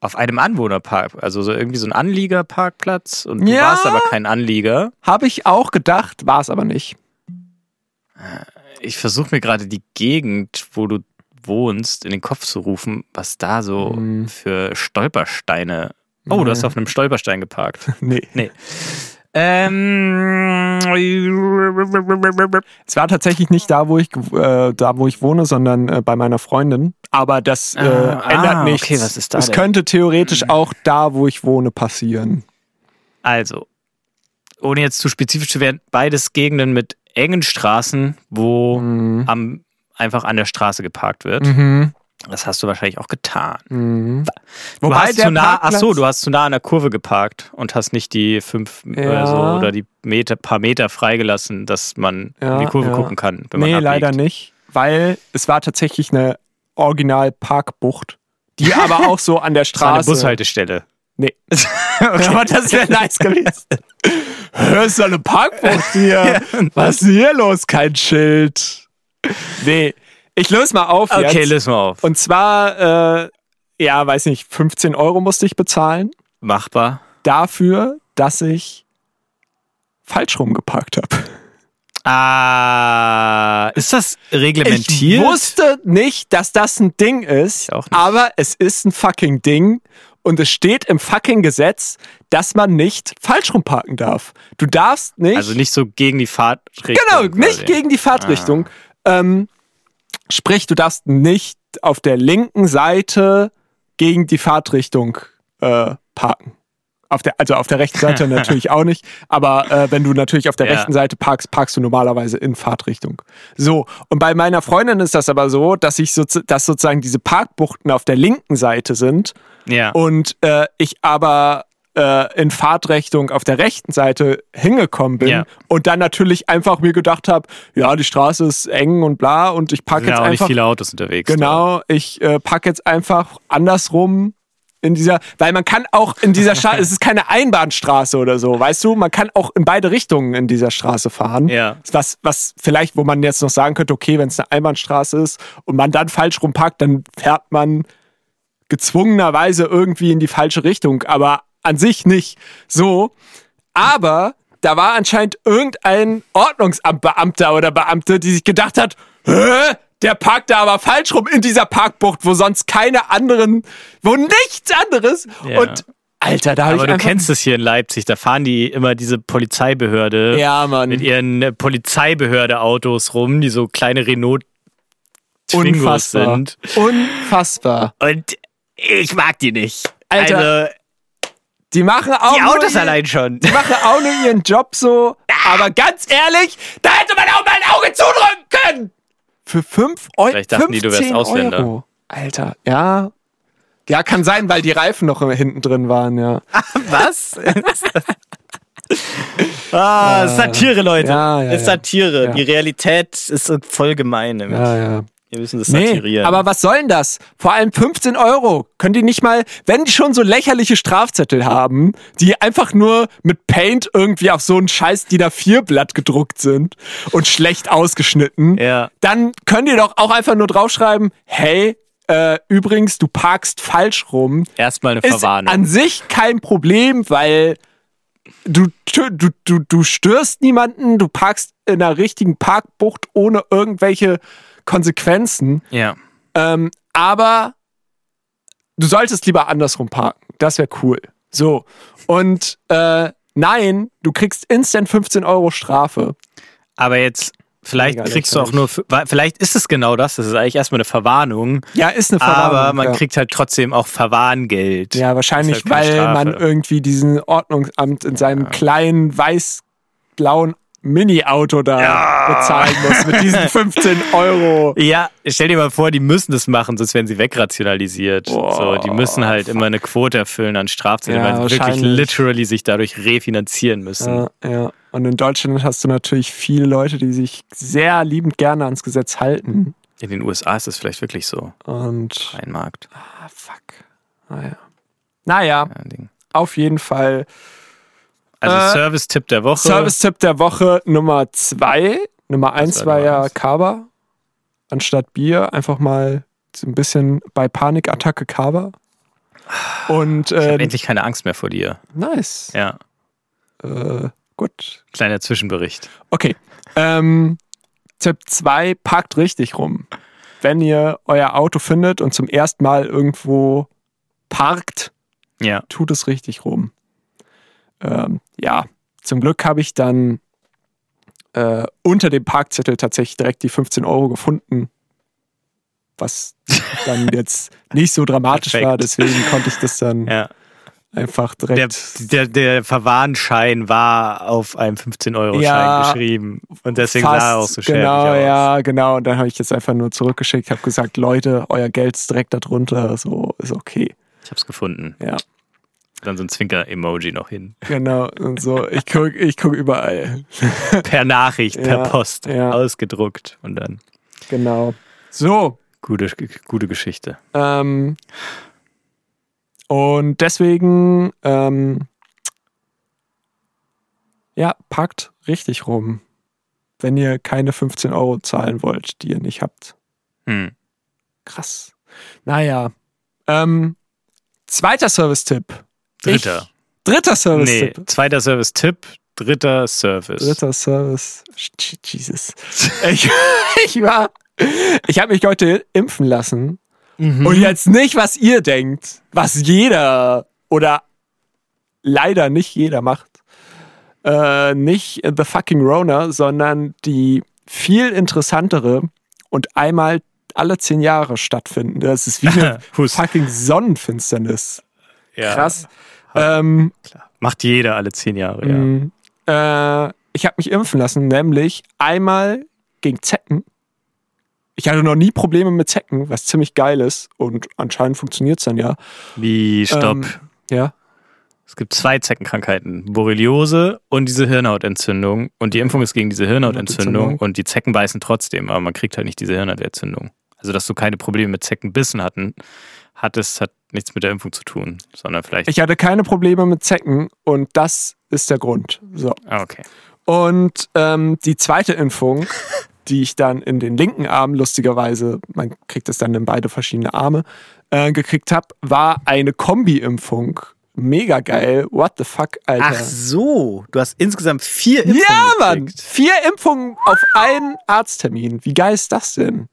auf einem Anwohnerpark, also so irgendwie so ein Anliegerparkplatz und du Ja. warst aber kein Anlieger. Habe ich auch gedacht, war es aber nicht. Ich versuche mir gerade die Gegend, wo du wohnst, in den Kopf zu rufen, was da so Mm. für Stolpersteine. Oh, du hast Nee. auf einem Stolperstein geparkt. [LAUGHS] Nee. Nee. Ähm, Es war tatsächlich nicht da, wo ich äh, da, wo ich wohne, sondern äh, bei meiner Freundin. Aber das äh, Ah, ändert ah, nichts. okay, was ist da es denn? könnte theoretisch auch da, wo ich wohne, passieren. also, ohne jetzt zu spezifisch zu werden, beides Gegenden mit engen Straßen, wo Mhm. am, einfach an der Straße geparkt wird. Mhm. Das hast du wahrscheinlich auch getan. Mhm. Du hast der zu nah, ach so, du hast zu nah an der Kurve geparkt und hast nicht die fünf Ja. äh, so, oder die Meter, paar Meter freigelassen, dass man Ja, in die Kurve ja. gucken kann, wenn Nee, leider nicht, weil es war tatsächlich eine Original-Parkbucht, die [LAUGHS] aber auch so an der Das war eine Straße. Bushaltestelle. Nee. [LAUGHS] okay. Aber [LAUGHS] das wäre nice gewesen. Hör, ist doch eine Parkbucht hier. Was ist denn hier los? Kein Schild. [LAUGHS] Nee, ich löse mal auf Okay, jetzt. lösen wir auf. Und zwar, äh, ja, weiß nicht, 15 Euro musste ich bezahlen Machbar. dafür, dass ich falsch rumgeparkt habe. Ah, ist das Ich reglementiert? wusste nicht, dass das ein Ding ist, Ich auch nicht. aber es ist ein fucking Ding und es steht im fucking Gesetz, dass man nicht falsch rumparken darf. Du darfst nicht. also nicht so gegen die Fahrtrichtung. Genau, quasi. nicht gegen die Fahrtrichtung. Ah. Ähm, sprich, du darfst nicht auf der linken Seite gegen die Fahrtrichtung äh, parken. Auf der, also auf der rechten Seite [LAUGHS] natürlich auch nicht, aber äh, wenn du natürlich auf der Ja. rechten Seite parkst, parkst du normalerweise in Fahrtrichtung. So, und bei meiner Freundin ist das aber so, dass ich so, dass sozusagen diese Parkbuchten auf der linken Seite sind Ja. und äh, ich aber äh, in Fahrtrichtung auf der rechten Seite hingekommen bin Ja. und dann natürlich einfach mir gedacht habe, ja, die Straße ist eng und bla und ich packe jetzt auch nicht einfach viele Autos unterwegs. genau, ich äh, packe jetzt einfach andersrum in dieser, weil man kann auch in dieser Straße, [LAUGHS] es ist keine Einbahnstraße oder so, weißt du, man kann auch in beide Richtungen in dieser Straße fahren. Ja. Was, was vielleicht, wo man jetzt noch sagen könnte, okay, wenn es eine Einbahnstraße ist und man dann falsch rumparkt, dann fährt man gezwungenerweise irgendwie in die falsche Richtung, aber an sich nicht. So. Aber da war anscheinend irgendein Ordnungsamtbeamter oder Beamte, die sich gedacht hat, Hä? Der parkt da aber falsch rum in dieser Parkbucht, wo sonst keine anderen, wo nichts anderes. Ja. Und Alter, da habe ich Aber du kennst es hier in Leipzig, da fahren die immer diese Polizeibehörde Ja, Mann. mit ihren äh, Polizeibehörde-Autos rum, die so kleine Renault Twingos Unfassbar. sind. Unfassbar. Und ich mag die nicht. Alter, also, Die machen auch die nur Autos ihr- allein schon. Die machen auch nur ihren Job so. Aber ganz ehrlich, da hätte man auch mal ein Auge zudrücken können. Für 5 Euro. Vielleicht dachten die, du wärst Ausländer. Euro. Alter, ja. Ja, kann sein, weil die Reifen noch hinten drin waren, ja. [LAUGHS] Was? [LAUGHS] ah, Satire, Leute. Ja, ja, ist. Satire. Die Realität ist voll gemein. nämlich. Ja, ja. Wir müssen das Nee, satirieren. aber was soll denn das? Vor allem 15 Euro. Können die nicht mal, wenn die schon so lächerliche Strafzettel haben, die einfach nur mit Paint irgendwie auf so ein scheiß DIN A4-Blatt gedruckt sind und schlecht ausgeschnitten, Ja. dann können die doch auch einfach nur draufschreiben, hey, äh, übrigens, du parkst falsch rum. Erstmal eine Ist Verwarnung. an sich kein Problem, weil du, du, du, du störst niemanden, du parkst in einer richtigen Parkbucht ohne irgendwelche Konsequenzen. ja. Ähm, aber du solltest lieber andersrum parken. Das wäre cool. So. Und äh, nein, du kriegst instant 15 Euro Strafe. Aber jetzt Vielleicht Mega kriegst du auch nur, vielleicht ist es genau das, das ist eigentlich erstmal eine Verwarnung, Ja, ist eine Verwarnung. aber man ja. kriegt halt trotzdem auch Verwarngeld. Ja, wahrscheinlich, halt weil man irgendwie diesen Ordnungsamt in seinem kleinen weiß-blauen Mini-Auto da Ja. bezahlen muss mit diesen [LAUGHS] 15 Euro. Ja, stell dir mal vor, die müssen das machen, sonst werden sie wegrationalisiert. Boah, so, die müssen halt immer eine Quote erfüllen an Strafzetteln, Ja, weil sie wirklich literally sich dadurch refinanzieren müssen. Ja, ja. Und in Deutschland hast du natürlich viele Leute, die sich sehr liebend gerne ans Gesetz halten. In den USA ist es vielleicht wirklich so. Und. Ein Markt. Ah, fuck. Naja. Naja, Ja, auf jeden Fall. Also Äh, Service-Tipp der Woche. Service-Tipp der Woche Nummer zwei. Nummer eins war ja? Kaba. Anstatt Bier einfach mal so ein bisschen bei Panikattacke Kaba. Und ich habe äh, endlich keine Angst mehr vor dir. nice. Ja, Äh, gut. kleiner Zwischenbericht. Okay. Ähm, Tipp 2, parkt richtig rum. Wenn ihr euer Auto findet und zum ersten Mal irgendwo parkt, Ja, tut es richtig rum. Ähm, ja, zum Glück habe ich dann äh, unter dem Parkzettel tatsächlich direkt die 15 Euro gefunden. Was [LAUGHS] dann jetzt nicht so dramatisch Perfekt. war, deswegen konnte ich das dann ja. einfach Der, direkt. der, der Verwarnschein war auf einem 15-Euro-Schein Ja, geschrieben. Und deswegen fast, sah er auch so schäbig Genau, aus. ja, genau. Und dann habe ich jetzt einfach nur zurückgeschickt, habe gesagt, Leute, euer Geld ist direkt darunter, so ist okay. Ich hab's gefunden. Ja, Dann so ein Zwinker-Emoji noch hin. genau. Und so, ich guck, ich guck überall. [LAUGHS] Per Nachricht, per Ja, Post, ja. ausgedruckt. Und dann Genau. So, gute, gute Geschichte. Ähm, und deswegen, ähm, ja, packt richtig rum, wenn ihr keine 15 Euro zahlen wollt, die ihr nicht habt. Hm. Krass. Naja. Ähm, zweiter Service-Tipp. Dritter. Ich, dritter Nee, Service-Tipp. zweiter Service-Tipp, dritter Service. Dritter Service. Je- Jesus. [LAUGHS] Ich, ich war, ich habe mich heute impfen lassen. Mhm. Und jetzt nicht, was ihr denkt, was jeder oder leider nicht jeder macht. Äh, nicht The Fucking Rona, sondern die viel interessantere und einmal alle zehn Jahre stattfindende. Das ist wie [LAUGHS] eine fucking Sonnenfinsternis. Ja, Krass. Ähm. Macht jeder alle zehn Jahre, ja. mh, äh, ich habe mich impfen lassen, nämlich einmal gegen Zecken. Ich hatte noch nie Probleme mit Zecken, was ziemlich geil ist. Und anscheinend funktioniert es dann ja. Wie, stopp. Ähm, ja. Es gibt zwei Zeckenkrankheiten. Borreliose und diese Hirnhautentzündung. Und die Impfung ist gegen diese Hirnhautentzündung. Hirnhautentzündung. Und die Zecken beißen trotzdem, aber man kriegt halt nicht diese Hirnhautentzündung. Also, dass du keine Probleme mit Zeckenbissen hatten, hat es hat nichts mit der Impfung zu tun, sondern vielleicht. Ich hatte keine Probleme mit Zecken und das ist der Grund. So. ah, okay. Und ähm, die zweite Impfung, [LAUGHS] die ich dann in den linken Arm, lustigerweise, man kriegt es dann in beide verschiedene Arme, äh, gekriegt habe, war eine Kombi-Impfung. Mega geil. What the fuck, Alter. so, du hast insgesamt vier ja, Mann! Vier Impfungen auf einen Arzttermin. Wie geil ist das denn?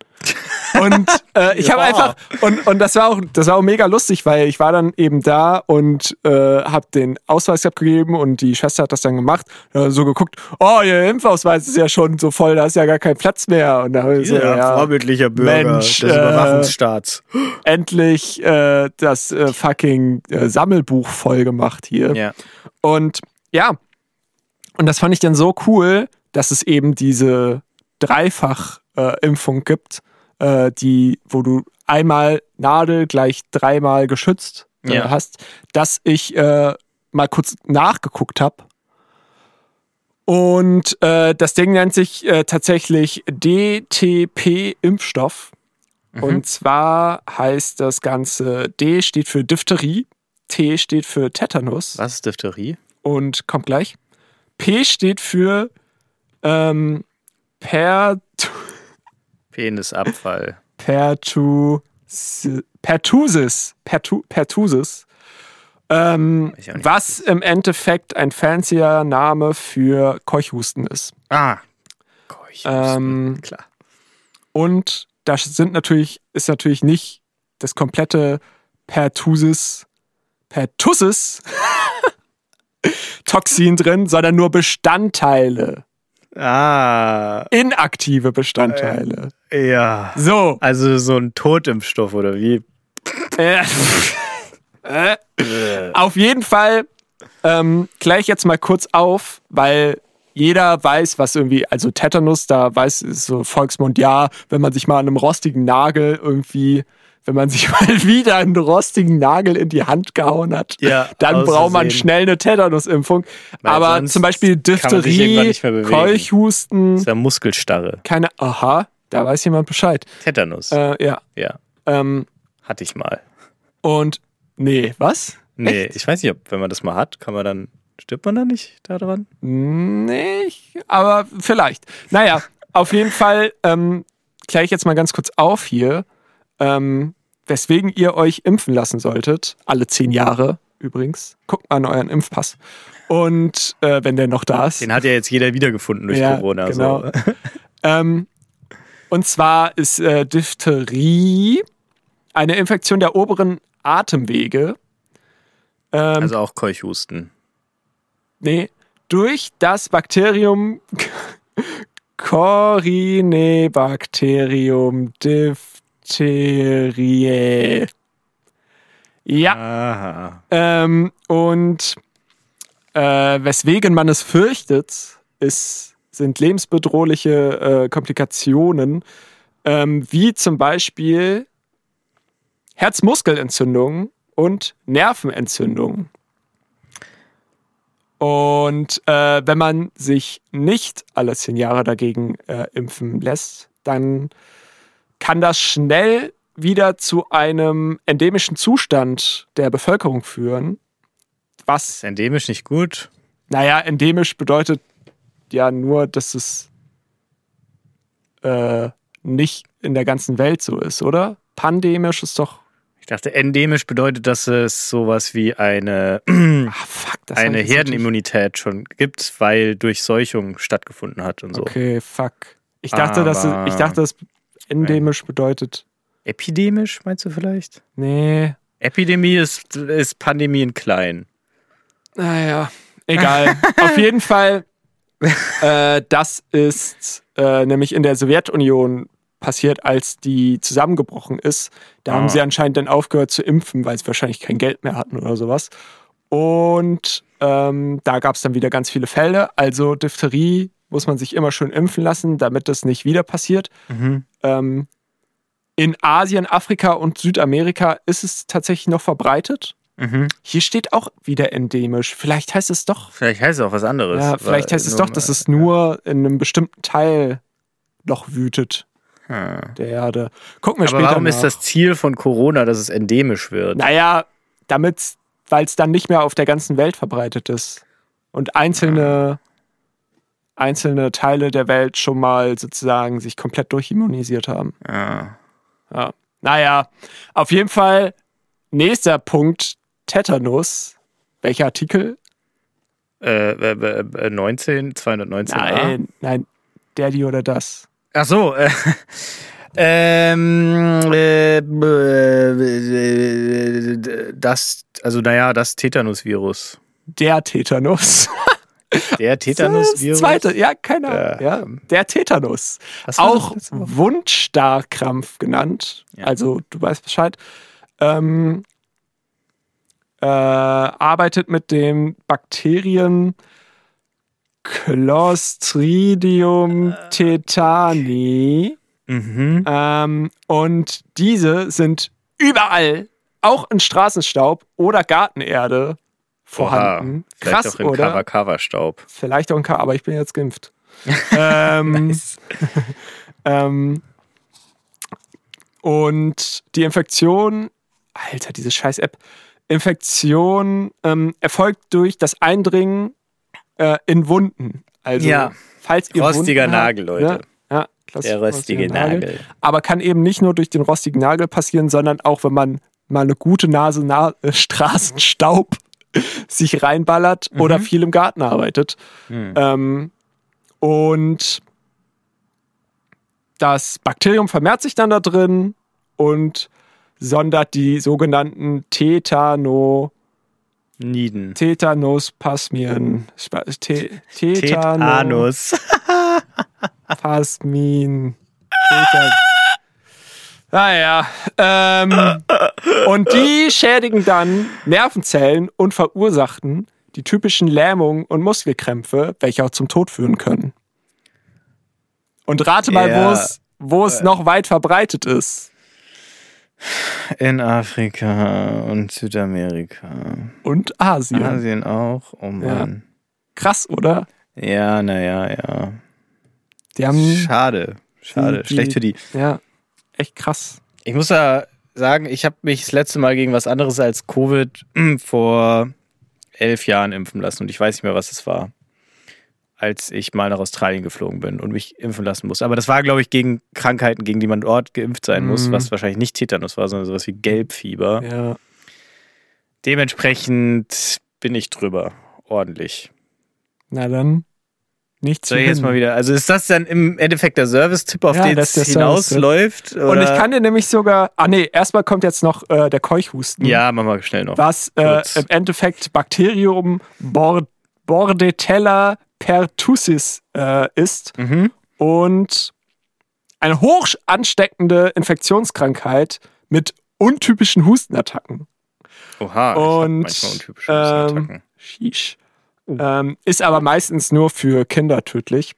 Und [LAUGHS] äh, ich habe Ja. einfach und, und das war auch das war auch mega lustig, weil ich war dann eben da und äh, habe den Ausweis abgegeben und die Schwester hat das dann gemacht, äh, so geguckt, oh, ihr Impfausweis ist ja schon so voll, da ist ja gar kein Platz mehr und da hab ich so, ja, vorbildlicher Bürger Mensch, des äh, Überwachungsstaats. endlich äh, das äh, fucking äh, Sammelbuch voll gemacht hier. Ja. Und ja, und das fand ich dann so cool, dass es eben diese Dreifach-Impfung gibt, äh, die, wo du einmal Nadel gleich dreimal geschützt äh, Ja. hast, dass ich äh, mal kurz nachgeguckt habe. Und äh, das Ding nennt sich äh, tatsächlich DTP-Impfstoff. Und zwar heißt das Ganze D steht für Diphtherie, T steht für Tetanus Was ist Diphtherie? und kommt gleich. P steht für ähm, per, Penisabfall. Pertu, Pertusis. Pertu, Pertusis. Ähm, was im Endeffekt ein fancier Name für Keuchhusten ist. Ah. Keuch. Ähm, Klar. Und da sind natürlich, ist natürlich nicht das komplette Pertussis, Pertussis [LAUGHS] Toxin drin, sondern nur Bestandteile Ah. Inaktive Bestandteile. Ja. So. Also so ein Totimpfstoff oder wie? Äh, äh, auf jeden Fall ähm, gleich ich jetzt mal kurz auf, weil jeder weiß, was irgendwie, also Tetanus, da weiß ist so Volksmund, ja, wenn man sich mal an einem rostigen Nagel irgendwie, wenn man sich [LAUGHS] mal wieder einen rostigen Nagel in die Hand gehauen hat, Ja, dann braucht man schnell eine Tetanusimpfung. Aber zum Beispiel Diphtherie. Keuchhusten, Das ist ja Muskelstarre. keine, aha, da weiß jemand Bescheid. Tetanus. Äh, ja, ja, ähm, hatte ich mal. und, nee, was? Nee, ich weiß nicht, ob wenn man das mal hat, kann man dann. Stirbt man dann nicht daran? Nicht, aber vielleicht. Naja, auf jeden Fall ähm, kläre ich jetzt mal ganz kurz auf hier, ähm, weswegen ihr euch impfen lassen solltet. Alle zehn Jahre übrigens. Guckt mal an euren Impfpass. Und äh, wenn der noch da ist. Den hat ja jetzt jeder wiedergefunden durch Ja, Corona. genau. So. [LAUGHS] Ähm, und zwar ist äh, Diphtherie eine Infektion der oberen Atemwege. Ähm, Also auch Keuchhusten. Nee, durch das Bakterium [LAUGHS] Corynebacterium diphtheriae. Ja, Aha. ähm, und äh, weswegen man es fürchtet, ist, sind lebensbedrohliche äh, Komplikationen, ähm, wie zum Beispiel Herzmuskelentzündungen und Nervenentzündungen. Und äh, wenn man sich nicht alle zehn Jahre dagegen äh, impfen lässt, dann kann das schnell wieder zu einem endemischen Zustand der Bevölkerung führen. Was, Ist endemisch nicht gut. naja, endemisch bedeutet ja nur, dass es äh, nicht in der ganzen Welt so ist, oder? Pandemisch ist doch. Ich dachte, endemisch bedeutet, dass es sowas wie eine, Ah, fuck, das eine Herdenimmunität schon gibt, weil Durchseuchung stattgefunden hat und so. Okay, fuck. Ich dachte, dass es, ich dachte, dass endemisch bedeutet. Epidemisch, meinst du vielleicht? Nee. Epidemie ist, ist Pandemie in klein. Naja, egal. Auf jeden Fall, äh, das ist äh, nämlich in der Sowjetunion passiert, als die zusammengebrochen ist. Da Ah. haben sie anscheinend dann aufgehört zu impfen, weil sie wahrscheinlich kein Geld mehr hatten oder sowas. Und ähm, da gab es dann wieder ganz viele Fälle. Also Diphtherie muss man sich immer schön impfen lassen, damit das nicht wieder passiert. Ähm, in Asien, Afrika und Südamerika ist es tatsächlich noch verbreitet. Mhm. Hier steht auch wieder endemisch. Vielleicht heißt es doch, Vielleicht heißt es auch was anderes. ja, vielleicht heißt es doch, dass es nur in einem bestimmten Teil noch wütet Hm. der Erde. Gucken wir Aber später warum nach. ist das Ziel von Corona, dass es endemisch wird? Naja, damit, weil es dann nicht mehr auf der ganzen Welt verbreitet ist und einzelne, einzelne Teile der Welt schon mal sozusagen sich komplett durchimmunisiert haben. Ja. Ja. Naja, auf jeden Fall nächster Punkt, Tetanus. Welcher Artikel? Äh, äh, äh, 19, 219. Nein, nein, der, die oder das. Ach so. Äh, [LAUGHS] ähm, äh, äh, das, also naja, das Tetanusvirus. Der Tetanus. [LAUGHS] Der Tetanusvirus. Zweite, ja, keine Ahnung. Ja. Ja, der Tetanus. Auch? Wundstarkrampf genannt. Ja. Also, du weißt Bescheid. Ähm, äh, arbeitet mit dem Bakterien Clostridium tetani. Mhm. Ähm, und diese sind überall, auch in Straßenstaub oder Gartenerde vorhanden. Oha, Vielleicht Krass, auch im oder? Kava-Kava-Staub. Vielleicht auch ein K, aber ich bin jetzt geimpft. [LAUGHS] ähm, [LAUGHS] ähm, und die Infektion, Alter, diese scheiß App, Infektion ähm, erfolgt durch das Eindringen äh, in Wunden. Also, Ja. falls ihr Rostiger Wunden Nagel, habt, Leute. Ne? Ja, klassisch Der rostige rostiger Nagel. Aber kann eben nicht nur durch den rostigen Nagel passieren, sondern auch, wenn man mal eine gute Nase Na äh, Straßenstaub [LAUGHS] sich reinballert oder viel im Garten arbeitet. Hm. Ähm, und das Bakterium vermehrt sich dann da drin und sondert die sogenannten Tetano, Nieden. Tetanospasmien. Spa- Te, Tetano, Tetanus. [LAUGHS] Pasmin. Peter. Naja. Ähm, und die schädigen dann Nervenzellen und verursachten die typischen Lähmungen und Muskelkrämpfe, welche auch zum Tod führen können. Und rate mal, Ja. wo es, wo es noch weit verbreitet ist. In Afrika und Südamerika. Und Asien. Asien auch. Oh Mann. Krass, oder? Ja, naja, ja. Die haben, Schade. Schade. die- Schlecht für die. ja, echt krass. Ich muss ja sagen, ich habe mich das letzte Mal gegen was anderes als Covid [CLEARS THROAT] vor elf Jahren impfen lassen und ich weiß nicht mehr, was es war, als ich mal nach Australien geflogen bin und mich impfen lassen musste. Aber das war, glaube ich, gegen Krankheiten, gegen die man dort geimpft sein muss, Mhm. was wahrscheinlich nicht Tetanus war, sondern sowas wie Gelbfieber. Ja. Dementsprechend bin ich drüber. Ordentlich. Na dann, nichts So, wie jetzt mal wieder. Also ist das dann im Endeffekt der Service-Tipp, auf Ja, den das es hinausläuft? Und ich kann dir nämlich sogar. Ah, nee, erstmal kommt jetzt noch äh, der Keuchhusten. Ja, machen wir schnell noch. Was äh, im Endeffekt Bakterium Bord Bordetella pertussis äh, ist Mhm. und eine hoch ansteckende Infektionskrankheit mit untypischen Hustenattacken. Oha, Und, manchmal untypische ähm, Hustenattacken. Sheesh. Ähm, ist aber meistens nur für Kinder tödlich.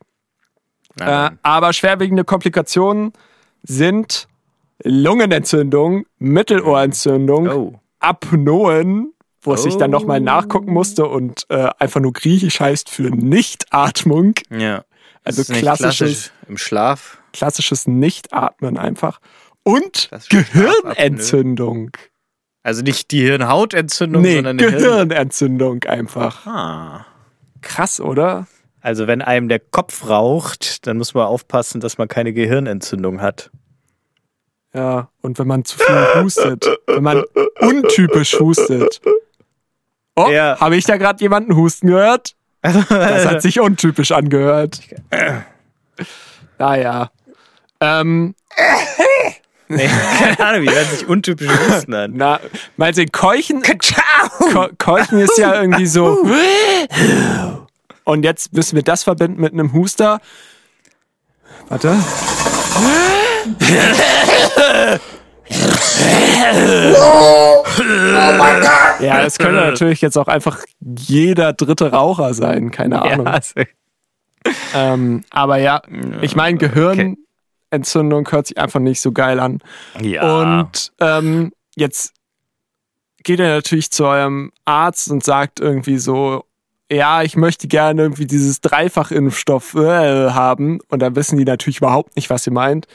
Na Äh, aber schwerwiegende Komplikationen sind Lungenentzündung, Mittelohrentzündung, Oh. Apnoen, wo es sich dann Oh. nochmal nachgucken musste und äh, einfach nur griechisch heißt für Nichtatmung. Ja. Also klassisches, klassisch im Schlaf. klassisches Nichtatmen einfach. Und Gehirnentzündung. Also nicht die Hirnhautentzündung, Nee, sondern eine Hirn. Gehirnentzündung einfach. Ah. Krass, oder? Also wenn einem der Kopf raucht, dann muss man aufpassen, dass man keine Gehirnentzündung hat. Ja, und wenn man zu viel hustet, wenn man untypisch hustet. Oh, Ja. habe ich da gerade jemanden husten gehört? Das hat sich untypisch angehört. [LAUGHS] Naja. Ähm, [LAUGHS] Nee, keine Ahnung, wie hört sich untypische Husten an. na, mal sehen, Keuchen, Ko Keuchen ist ja irgendwie so. Und jetzt müssen wir das verbinden mit einem Huster. Warte. [LAUGHS] Ja, das könnte [LAUGHS] natürlich jetzt auch einfach jeder dritte Raucher sein, keine Ahnung. Ja, also, Ähm, aber ja, ich meine, Gehirnentzündung hört sich einfach nicht so geil an. ja. Und ähm, jetzt geht er natürlich zu eurem Arzt und sagt irgendwie so, ja, ich möchte gerne irgendwie dieses Dreifachimpfstoff äh, haben. Und dann wissen die natürlich überhaupt nicht, was ihr meint.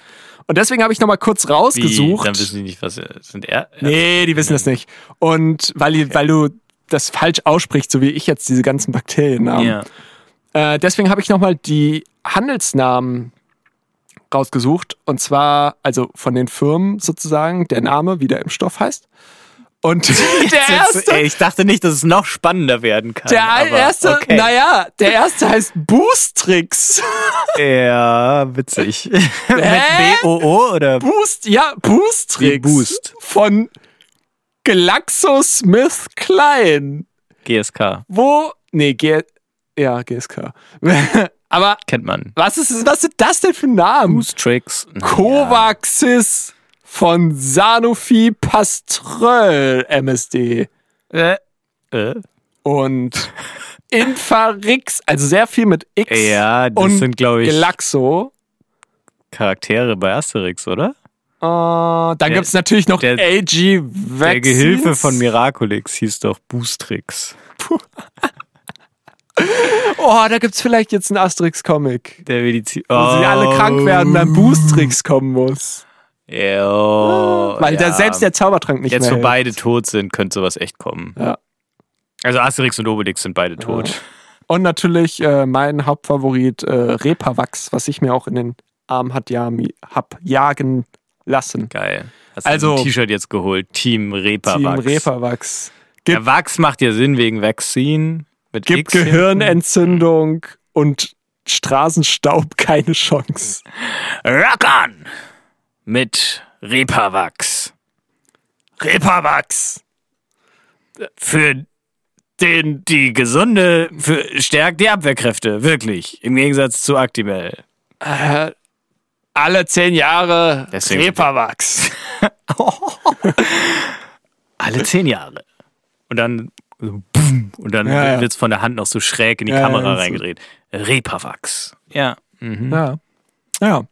Und deswegen habe ich nochmal kurz wie, rausgesucht. dann wissen die nicht, was sind er. nee, die wissen das nicht. Und weil, die, weil du das falsch aussprichst, so wie ich jetzt diese ganzen Bakteriennamen. Ja. Äh, deswegen habe ich nochmal die Handelsnamen rausgesucht. Und zwar, also von den Firmen sozusagen, der Name, wie der Impfstoff heißt. Und [LAUGHS] der erste, ich dachte nicht, dass es noch spannender werden kann. der aber erste, okay. naja, der erste heißt Boostrix. [LAUGHS] Ja, witzig. [LAUGHS] Mit Hä? B-O-O oder? Boost, ja, Boostrix. Wie Boost. Von GlaxoSmithKline. GSK. Wo, nee, G, ja, GSK. Aber Kennt man. was ist, was sind das denn für Namen? Boostrix. Covaxis von Sanofi Paströll MSD. Äh, äh. und Infarix, also sehr viel mit X Ja, das und sind, glaube ich, Glaxo. Charaktere bei Asterix, oder? Äh, dann Der- gibt es natürlich noch der- AG Der Vaccines. Gehilfe von Miraculix hieß doch Boostrix. [LAUGHS] Oh, da gibt es vielleicht jetzt einen Asterix-Comic. Der Medizin. Wo sie alle krank werden, dann Boostrix kommen muss. Oh, Weil ja. da selbst der Zaubertrank nicht Jetzt, mehr wo hilft. beide tot sind, könnte sowas echt kommen. Ja. Also Asterix und Obelix sind beide tot. Und natürlich äh, mein Hauptfavorit äh, Repavax, was ich mir auch in den Arm hat ja, hab jagen lassen. Geil. Hast Also- ein T-Shirt jetzt geholt? Team Repa Team. Repavax. Der Wachs macht ja Sinn wegen Vaccine. Mit Gibt. Gehirnentzündung und Straßenstaub keine Chance. Rock on! Mit Repavax. Repavax. Für den, die gesunde, für, stärkt die Abwehrkräfte. Wirklich. Im Gegensatz zu Actimel. Äh, alle zehn Jahre Deswegen- Repawachs. [LAUGHS] Alle zehn Jahre. Und dann so boom, und dann Ja, ja. wird es von der Hand noch so schräg in die Ja, Kamera so. reingedreht. Repawachs. Ja. Mhm. Ja. Ja.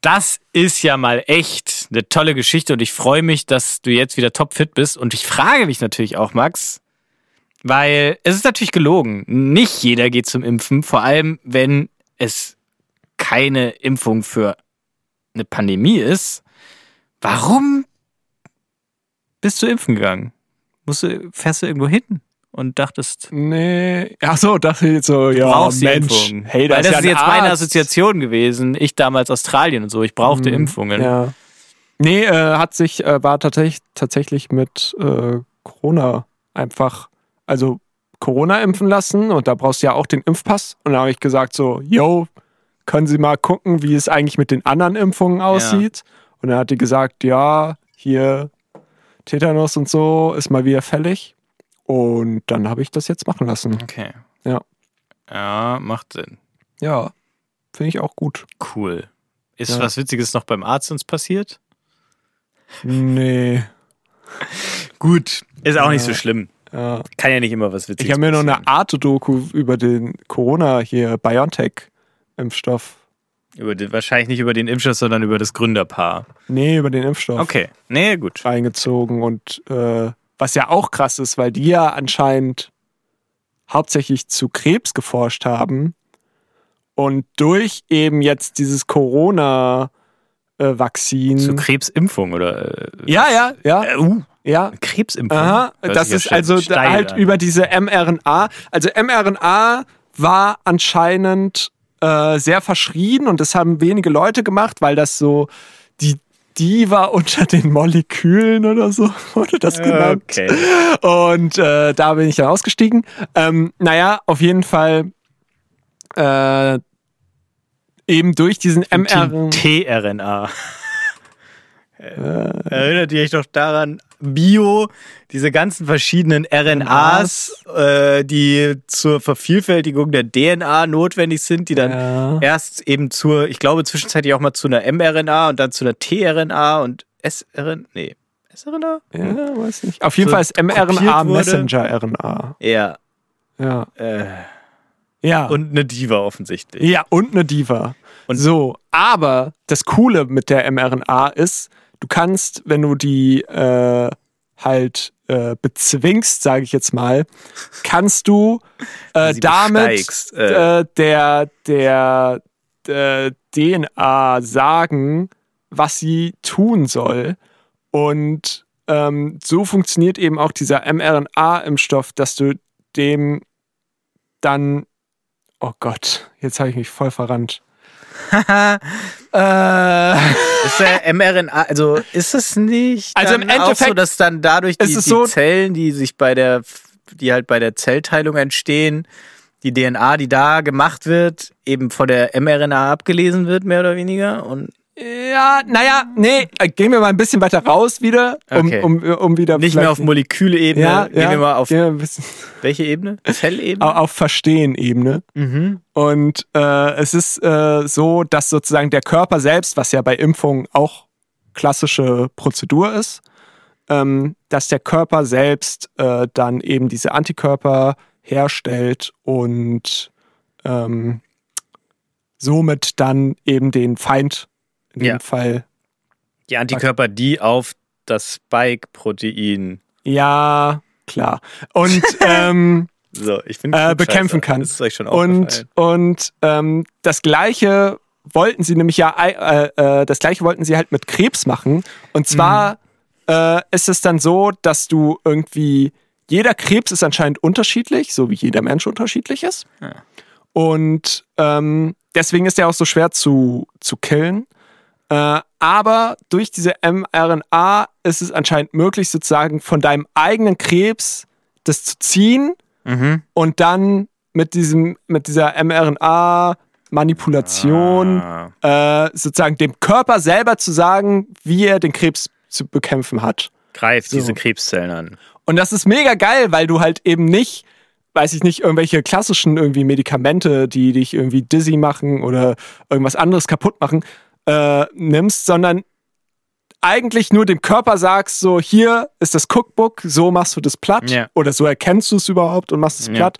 Das ist ja mal echt eine tolle Geschichte und ich freue mich, dass du jetzt wieder topfit bist. Und ich frage mich natürlich auch, Max, weil es ist natürlich gelogen. Nicht jeder geht zum Impfen, vor allem wenn es keine Impfung für eine Pandemie ist. Warum bist du impfen gegangen? Musst du, fährst du irgendwo hin und dachtest, Nee. Ach so, dachte ich so, ja, Mensch. Hey, da Weil das ja ist jetzt meine Arzt. Assoziation gewesen. Ich damals Australien und so. Ich brauchte Mhm. Impfungen. Ja. Nee, äh, hat sich, äh, war tatsächlich, tatsächlich mit äh, Corona einfach, also Corona impfen lassen und da brauchst du ja auch den Impfpass. Und da habe ich gesagt so, yo, können Sie mal gucken, wie es eigentlich mit den anderen Impfungen aussieht? Und dann hat die gesagt, ja, hier Tetanus und so ist mal wieder fällig. Und dann habe ich das jetzt machen lassen. Okay. Ja. Ja, macht Sinn. Ja, finde ich auch gut. Cool. Ist Ja. was Witziges noch beim Arzt uns passiert? Nee. [LAUGHS] Gut. Ist auch nicht Ja. so schlimm. Ja. Kann ja nicht immer was Witziges Ich habe mir noch eine passieren. Arte-Doku über den Corona hier, BioNTech-Impfstoff. Über den, wahrscheinlich nicht über den Impfstoff, sondern über das Gründerpaar. Nee, über den Impfstoff Okay. Nee, gut. reingezogen. Und äh, was ja auch krass ist, weil die ja anscheinend hauptsächlich zu Krebs geforscht haben und durch eben jetzt dieses Corona-Vakzin. Zur Krebsimpfung oder? Äh, ja, ja, ja, Äh, uh, ja. Krebsimpfung. Aha, Hört das sich ja ist also steil halt an. über diese mRNA. Also mRNA war anscheinend äh, sehr verschrien und das haben wenige Leute gemacht, weil das so die Diva unter den Molekülen oder so [LAUGHS] wurde das genannt. Okay. Und äh, da bin ich dann ausgestiegen. Ähm, naja, auf jeden Fall äh, eben durch diesen mRNA. tRNA. [LAUGHS] Erinnert ihr euch doch daran, Bio, diese ganzen verschiedenen RNAs, äh, die zur Vervielfältigung der DNA notwendig sind, die dann Ja. erst eben zur, ich glaube zwischenzeitlich auch mal zu einer mRNA und dann zu einer tRNA und sRNA, nee, sRNA? Ja, weiß nicht. Auf jeden So Fall ist mRNA. Messenger-RNA. Ja, Ja. äh, Ja. und eine Diva offensichtlich. Ja, und eine Diva. Und- so, aber das Coole mit der mRNA ist, du kannst, wenn du die äh, halt äh, bezwingst, sage ich jetzt mal, kannst du äh, damit äh. äh, der, der, der DNA sagen, was sie tun soll. Und ähm, so funktioniert eben auch dieser mRNA-Impfstoff, dass du dem dann Oh Gott, jetzt habe ich mich voll verrannt. [LAUGHS] äh, Ist der mRNA, also ist es nicht Also im auch so, Endeffekt dass dann dadurch die, die so- Zellen, die sich bei der, die halt bei der Zellteilung entstehen, die DNA, die da gemacht wird, eben von der mRNA abgelesen wird, mehr oder weniger? Und ja, naja, nee, äh, gehen wir mal ein bisschen weiter raus wieder, um, Okay. um, um wieder nicht mehr auf Molekülebene, ja, gehen ja, wir mal auf wir [LAUGHS] welche Ebene? Zellebene? auf, auf Verstehen-Ebene. Mhm. Und äh, es ist äh, so, dass sozusagen der Körper selbst, was ja bei Impfungen auch klassische Prozedur ist, ähm, dass der Körper selbst äh, dann eben diese Antikörper herstellt und ähm, somit dann eben den Feind in Ja. dem Fall Die Antikörper, die auf das Spike-Protein ja klar und [LAUGHS] ähm, so, ich finde Äh, bekämpfen kann. Das ist euch schon Und, und ähm, das gleiche wollten sie nämlich ja, äh, äh, das gleiche wollten sie halt mit Krebs machen. Und zwar äh, ist es dann so, dass du irgendwie, jeder Krebs ist anscheinend unterschiedlich, so wie jeder Mensch unterschiedlich ist. Ja. Und ähm, deswegen ist er auch so schwer zu, zu killen. Äh, aber durch diese mRNA ist es anscheinend möglich, sozusagen von deinem eigenen Krebs das zu ziehen Mhm. und dann mit diesem mit dieser mRNA Manipulation Ah. äh, sozusagen dem Körper selber zu sagen, wie er den Krebs zu bekämpfen hat. Greift So. diese Krebszellen an. Und das ist mega geil, weil du halt eben nicht weiß ich nicht, irgendwelche klassischen irgendwie Medikamente, die dich irgendwie dizzy machen oder irgendwas anderes kaputt machen, äh, nimmst, sondern eigentlich nur dem Körper sagst, so hier ist das Cookbook, so machst du das platt Ja. oder so erkennst du es überhaupt und machst es Ja. platt.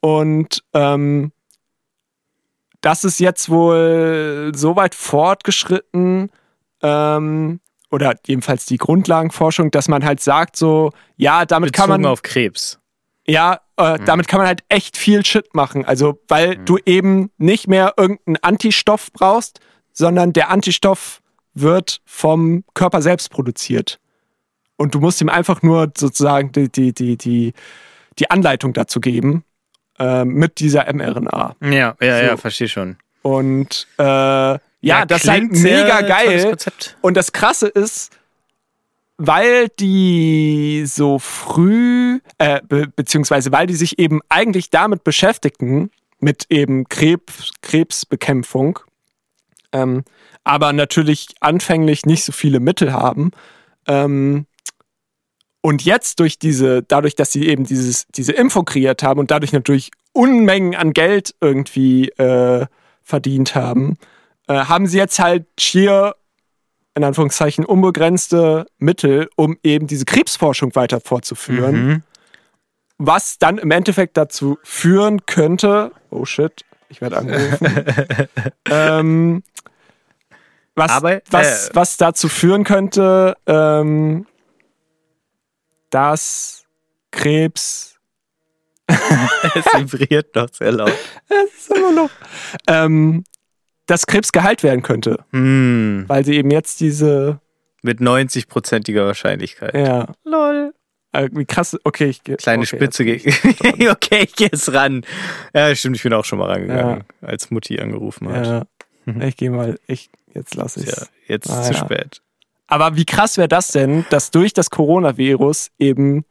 Und ähm, das ist jetzt wohl so weit fortgeschritten, ähm, oder jedenfalls die Grundlagenforschung, dass man halt sagt, so, ja, damit kann Bezogen man. auf Krebs. Ja, äh, Mhm. damit kann man halt echt viel Shit machen. Also, weil Mhm. du eben nicht mehr irgendeinen Antistoff brauchst, sondern der Antistoff wird vom Körper selbst produziert. Und du musst ihm einfach nur sozusagen die, die, die, die, die Anleitung dazu geben äh, mit dieser mRNA. Ja, ja, So. ja, verstehe schon. Und äh, ja, das ist halt mega geil. Und das Krasse ist, weil die so früh, äh, be beziehungsweise weil die sich eben eigentlich damit beschäftigten, mit eben Krebs, Krebsbekämpfung, ähm, aber natürlich anfänglich nicht so viele Mittel haben. Ähm, und jetzt durch diese, dadurch, dass sie eben dieses, diese Impfung kreiert haben und dadurch natürlich Unmengen an Geld irgendwie äh, verdient haben, äh, haben sie jetzt halt schier in Anführungszeichen unbegrenzte Mittel, um eben diese Krebsforschung weiter fortzuführen, Mhm. was dann im Endeffekt dazu führen könnte, oh shit, ich werde angerufen, [LAUGHS] ähm, was, Aber, was, äh, was dazu führen könnte, ähm, dass Krebs [LAUGHS] Es vibriert noch sehr laut. [LAUGHS] ist immer noch, ähm, dass Krebs geheilt werden könnte, Hm, weil sie eben jetzt diese, mit 90-prozentiger Wahrscheinlichkeit. ja, Lol. Äh, wie krass, okay, ich gehe. Kleine okay, Spitze gegen. [LAUGHS] okay, ich gehe jetzt ran. Ja, stimmt, ich bin auch schon mal rangegangen, als Mutti angerufen hat. Ja, Mhm. ich gehe mal, ich, jetzt lasse ich Ja, jetzt ist Ah, zu ja. spät. Aber wie krass wäre das denn, dass durch das Coronavirus eben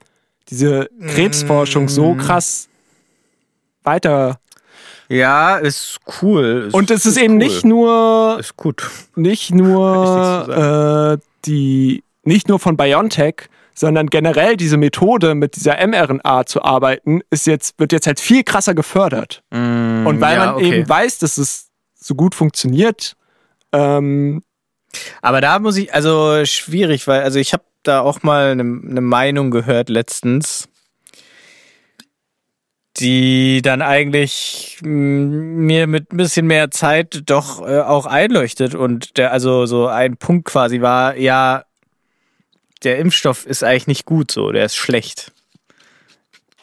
diese Krebsforschung so Mm. krass weiter. Ja, ist cool. Und es ist, eben cool. nicht nur, Ist gut. nicht nur äh, die, nicht nur von BioNTech, sondern generell diese Methode mit dieser mRNA zu arbeiten, ist jetzt, wird jetzt halt viel krasser gefördert. Und weil Mm, ja, man okay. eben weiß, dass es so gut funktioniert, ähm, Aber da muss ich, also schwierig, weil, also ich habe da auch mal eine ne Meinung gehört letztens, die dann eigentlich mm, mir mit ein bisschen mehr Zeit doch äh, auch einleuchtet. Und der, also so ein Punkt quasi war, ja, der Impfstoff ist eigentlich nicht gut so, der ist schlecht.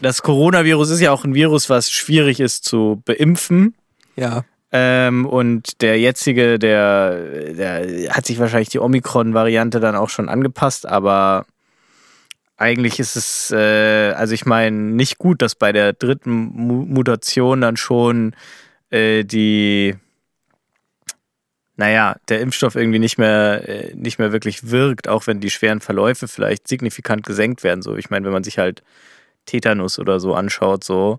Das Coronavirus ist ja auch ein Virus, was schwierig ist zu beimpfen. ja. Ähm, und der jetzige, der, der hat sich wahrscheinlich die Omikron-Variante dann auch schon angepasst, aber eigentlich ist es, äh, also ich meine, nicht gut, dass bei der dritten Mu Mutation dann schon äh, die, naja, der Impfstoff irgendwie nicht mehr, äh, nicht mehr wirklich wirkt, auch wenn die schweren Verläufe vielleicht signifikant gesenkt werden. So, ich meine, wenn man sich halt Tetanus oder so anschaut, so,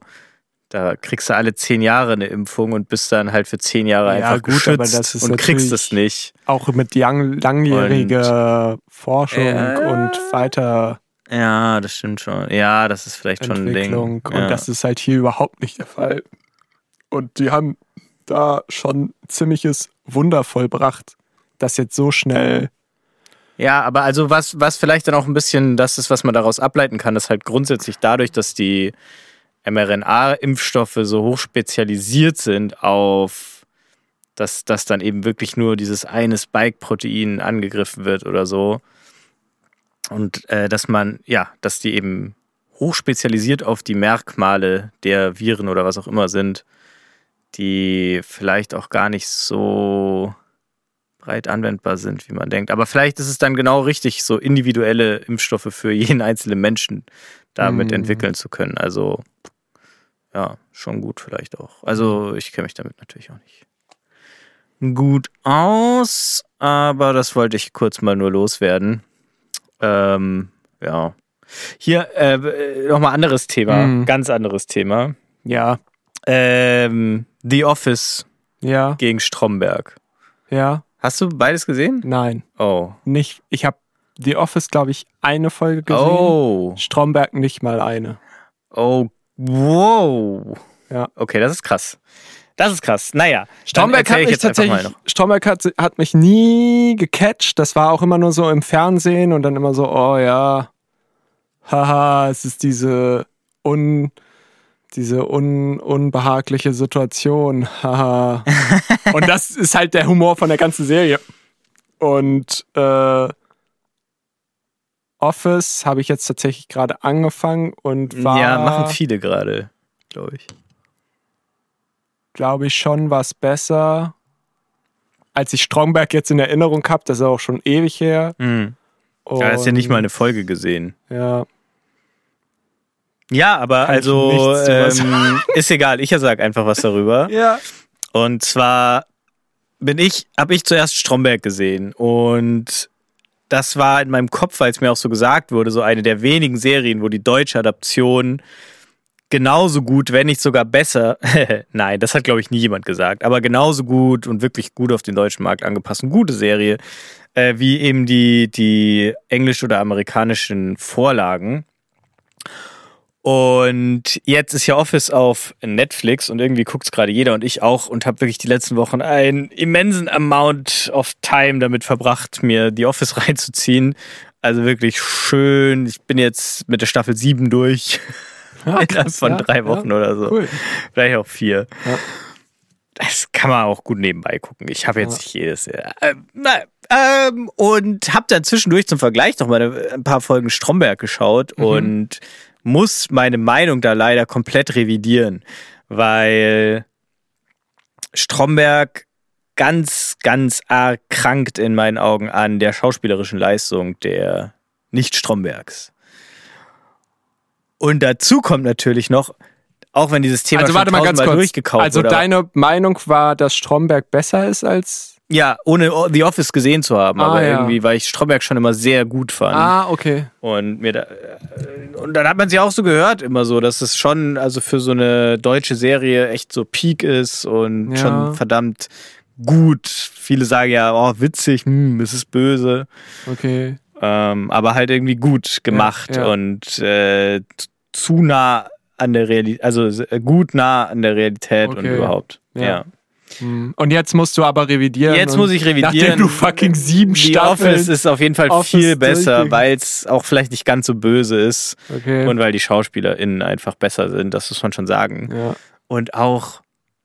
da kriegst du alle zehn Jahre eine Impfung und bist dann halt für zehn Jahre Ja, einfach gut, geschützt und kriegst es nicht. Auch mit lang, langjähriger Forschung Äh, und weiter Ja, das stimmt schon. Ja, das ist vielleicht schon ein Ding. Entwicklung. Ja. Und das ist halt hier überhaupt nicht der Fall. Und die haben da schon ziemliches Wunder vollbracht, das jetzt so schnell. Ja, aber also was, was vielleicht dann auch ein bisschen das ist, was man daraus ableiten kann, ist halt grundsätzlich dadurch, dass die mRNA-Impfstoffe so hoch spezialisiert sind auf, dass, dass dann eben wirklich nur dieses eine Spike-Protein angegriffen wird oder so. Und äh, dass man, ja, dass die eben hochspezialisiert auf die Merkmale der Viren oder was auch immer sind, die vielleicht auch gar nicht so breit anwendbar sind, wie man denkt. Aber vielleicht ist es dann genau richtig, so individuelle Impfstoffe für jeden [LAUGHS] einzelnen Menschen damit Mhm. entwickeln zu können. Also ja, schon gut vielleicht auch. Also ich kenne mich damit natürlich auch nicht gut aus, aber das wollte ich kurz mal nur loswerden. Ähm, ja. Hier äh, nochmal anderes Thema, Mhm. ganz anderes Thema. Ja, Ähm, The Office ja, gegen Stromberg. ja, Hast du beides gesehen? nein, Oh. nicht. Ich habe The Office, glaube ich, eine Folge gesehen. Oh. Stromberg nicht mal eine. Oh, Wow. Ja. Okay, das ist krass. Das ist krass. Naja, Stromberg hat mich tatsächlich, Stromberg hat, hat mich nie gecatcht. Das war auch immer nur so im Fernsehen und dann immer so, oh ja, haha, es ist diese un, diese un, unbehagliche Situation, haha. [LAUGHS] und das ist halt der Humor von der ganzen Serie. Und äh, Office habe ich jetzt tatsächlich gerade angefangen und war, Ja, machen viele gerade, glaube ich. glaube ich, schon was besser. Als ich Stromberg jetzt in Erinnerung habe, das ist auch schon ewig her. Hm. Ja, hast ja nicht mal eine Folge gesehen. Ja, Ja, aber Kann also ähm, [LAUGHS] ist egal. Ich sag einfach was darüber. ja. Und zwar bin ich, habe ich zuerst Stromberg gesehen und das war in meinem Kopf, weil es mir auch so gesagt wurde, so eine der wenigen Serien, wo die deutsche Adaption genauso gut, wenn nicht sogar besser, [LAUGHS] nein, das hat glaube ich nie jemand gesagt, aber genauso gut und wirklich gut auf den deutschen Markt angepasst, eine gute Serie, äh, wie eben die, die englisch- oder amerikanischen Vorlagen. Und jetzt ist ja Office auf Netflix und irgendwie guckt es gerade jeder und ich auch und habe wirklich die letzten Wochen einen immensen Amount of Time damit verbracht, mir die Office [LAUGHS] reinzuziehen. Also wirklich schön. Ich bin jetzt mit der Staffel 7 durch. [LAUGHS] Innerhalb krass, von ja, drei Wochen ja, oder so. Cool. Vielleicht auch vier. Ja. Das kann man auch gut nebenbei gucken. Ich habe jetzt Ja. nicht jedes. Äh, na, ähm, und habe dann zwischendurch zum Vergleich noch mal ein paar Folgen Stromberg geschaut Mhm. und muss meine Meinung da leider komplett revidieren, weil Stromberg ganz, ganz arg krankt in meinen Augen an der schauspielerischen Leistung der Nicht-Strombergs. Und dazu kommt natürlich noch, auch wenn dieses Thema Also schon warte mal ganz kurz. durchgekaut Also wurde, deine Meinung war, dass Stromberg besser ist als. Ja, ohne The Office gesehen zu haben, Ah, aber ja. irgendwie, weil ich Stromberg schon immer sehr gut fand. Ah, okay. Und mir da, äh, und dann hat man sie auch so gehört, immer so, dass es schon, also für so eine deutsche Serie echt so Peak ist und Ja. schon verdammt gut. Viele sagen ja, oh, witzig, hm, es ist böse. Okay. Ähm, aber halt irgendwie gut gemacht ja. und äh, zu nah an der Realität, also äh, gut nah an der Realität und Okay. überhaupt. Ja. Ja. Hm. Und jetzt musst du aber revidieren. Jetzt muss ich revidieren. Nachdem du fucking sieben Die Staffeln. Office ist auf jeden Fall Office viel besser, weil es auch vielleicht nicht ganz so böse ist okay. und weil die SchauspielerInnen einfach besser sind, das muss man schon sagen. ja. Und auch,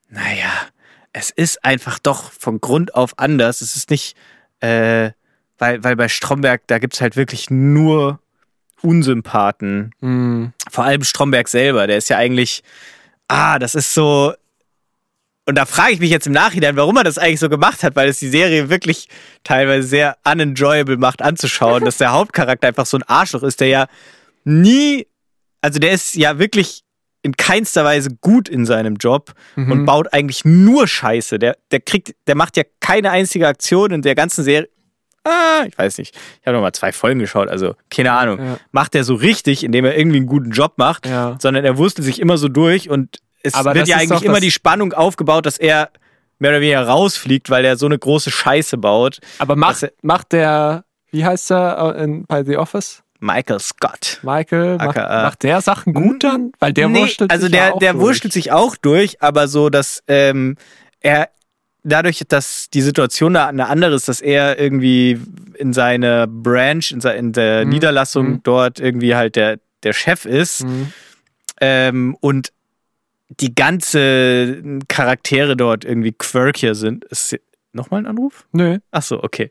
naja, es ist einfach doch von Grund auf anders. Es ist nicht, äh, weil, weil bei Stromberg, da gibt es halt wirklich nur Unsympathen. Hm. Vor allem Stromberg selber, der ist ja eigentlich, ah, das ist so. Und da frage ich mich jetzt im Nachhinein, warum er das eigentlich so gemacht hat, weil es die Serie wirklich teilweise sehr unenjoyable macht anzuschauen, dass der Hauptcharakter einfach so ein Arschloch ist, der ja nie, also der ist ja wirklich in keinster Weise gut in seinem Job Mhm. und baut eigentlich nur Scheiße. Der, der kriegt, der macht ja keine einzige Aktion in der ganzen Serie. Ah, ich weiß nicht. Ich habe noch mal zwei Folgen geschaut, also keine Ahnung. Ja. Macht er so richtig, indem er irgendwie einen guten Job macht, Ja. sondern er wurstelt sich immer so durch und es Aber wird ja eigentlich immer die Spannung aufgebaut, dass er mehr oder weniger rausfliegt, weil er so eine große Scheiße baut. Aber macht, macht der, wie heißt er in, bei The Office? Michael Scott. Michael, macht, AKA. macht der Sachen gut dann? Weil der Nee, wurschtelt also sich der, auch der durch. wurschtelt sich auch durch, aber so, dass ähm, er dadurch, dass die Situation da eine andere ist, dass er irgendwie in seiner Branch, in, se- in der Mhm. Niederlassung Mhm. dort irgendwie halt der, der Chef ist Mhm. ähm, und die ganze Charaktere dort irgendwie quirkier sind. Ist nochmal ein Anruf? Nö. Ach so, okay.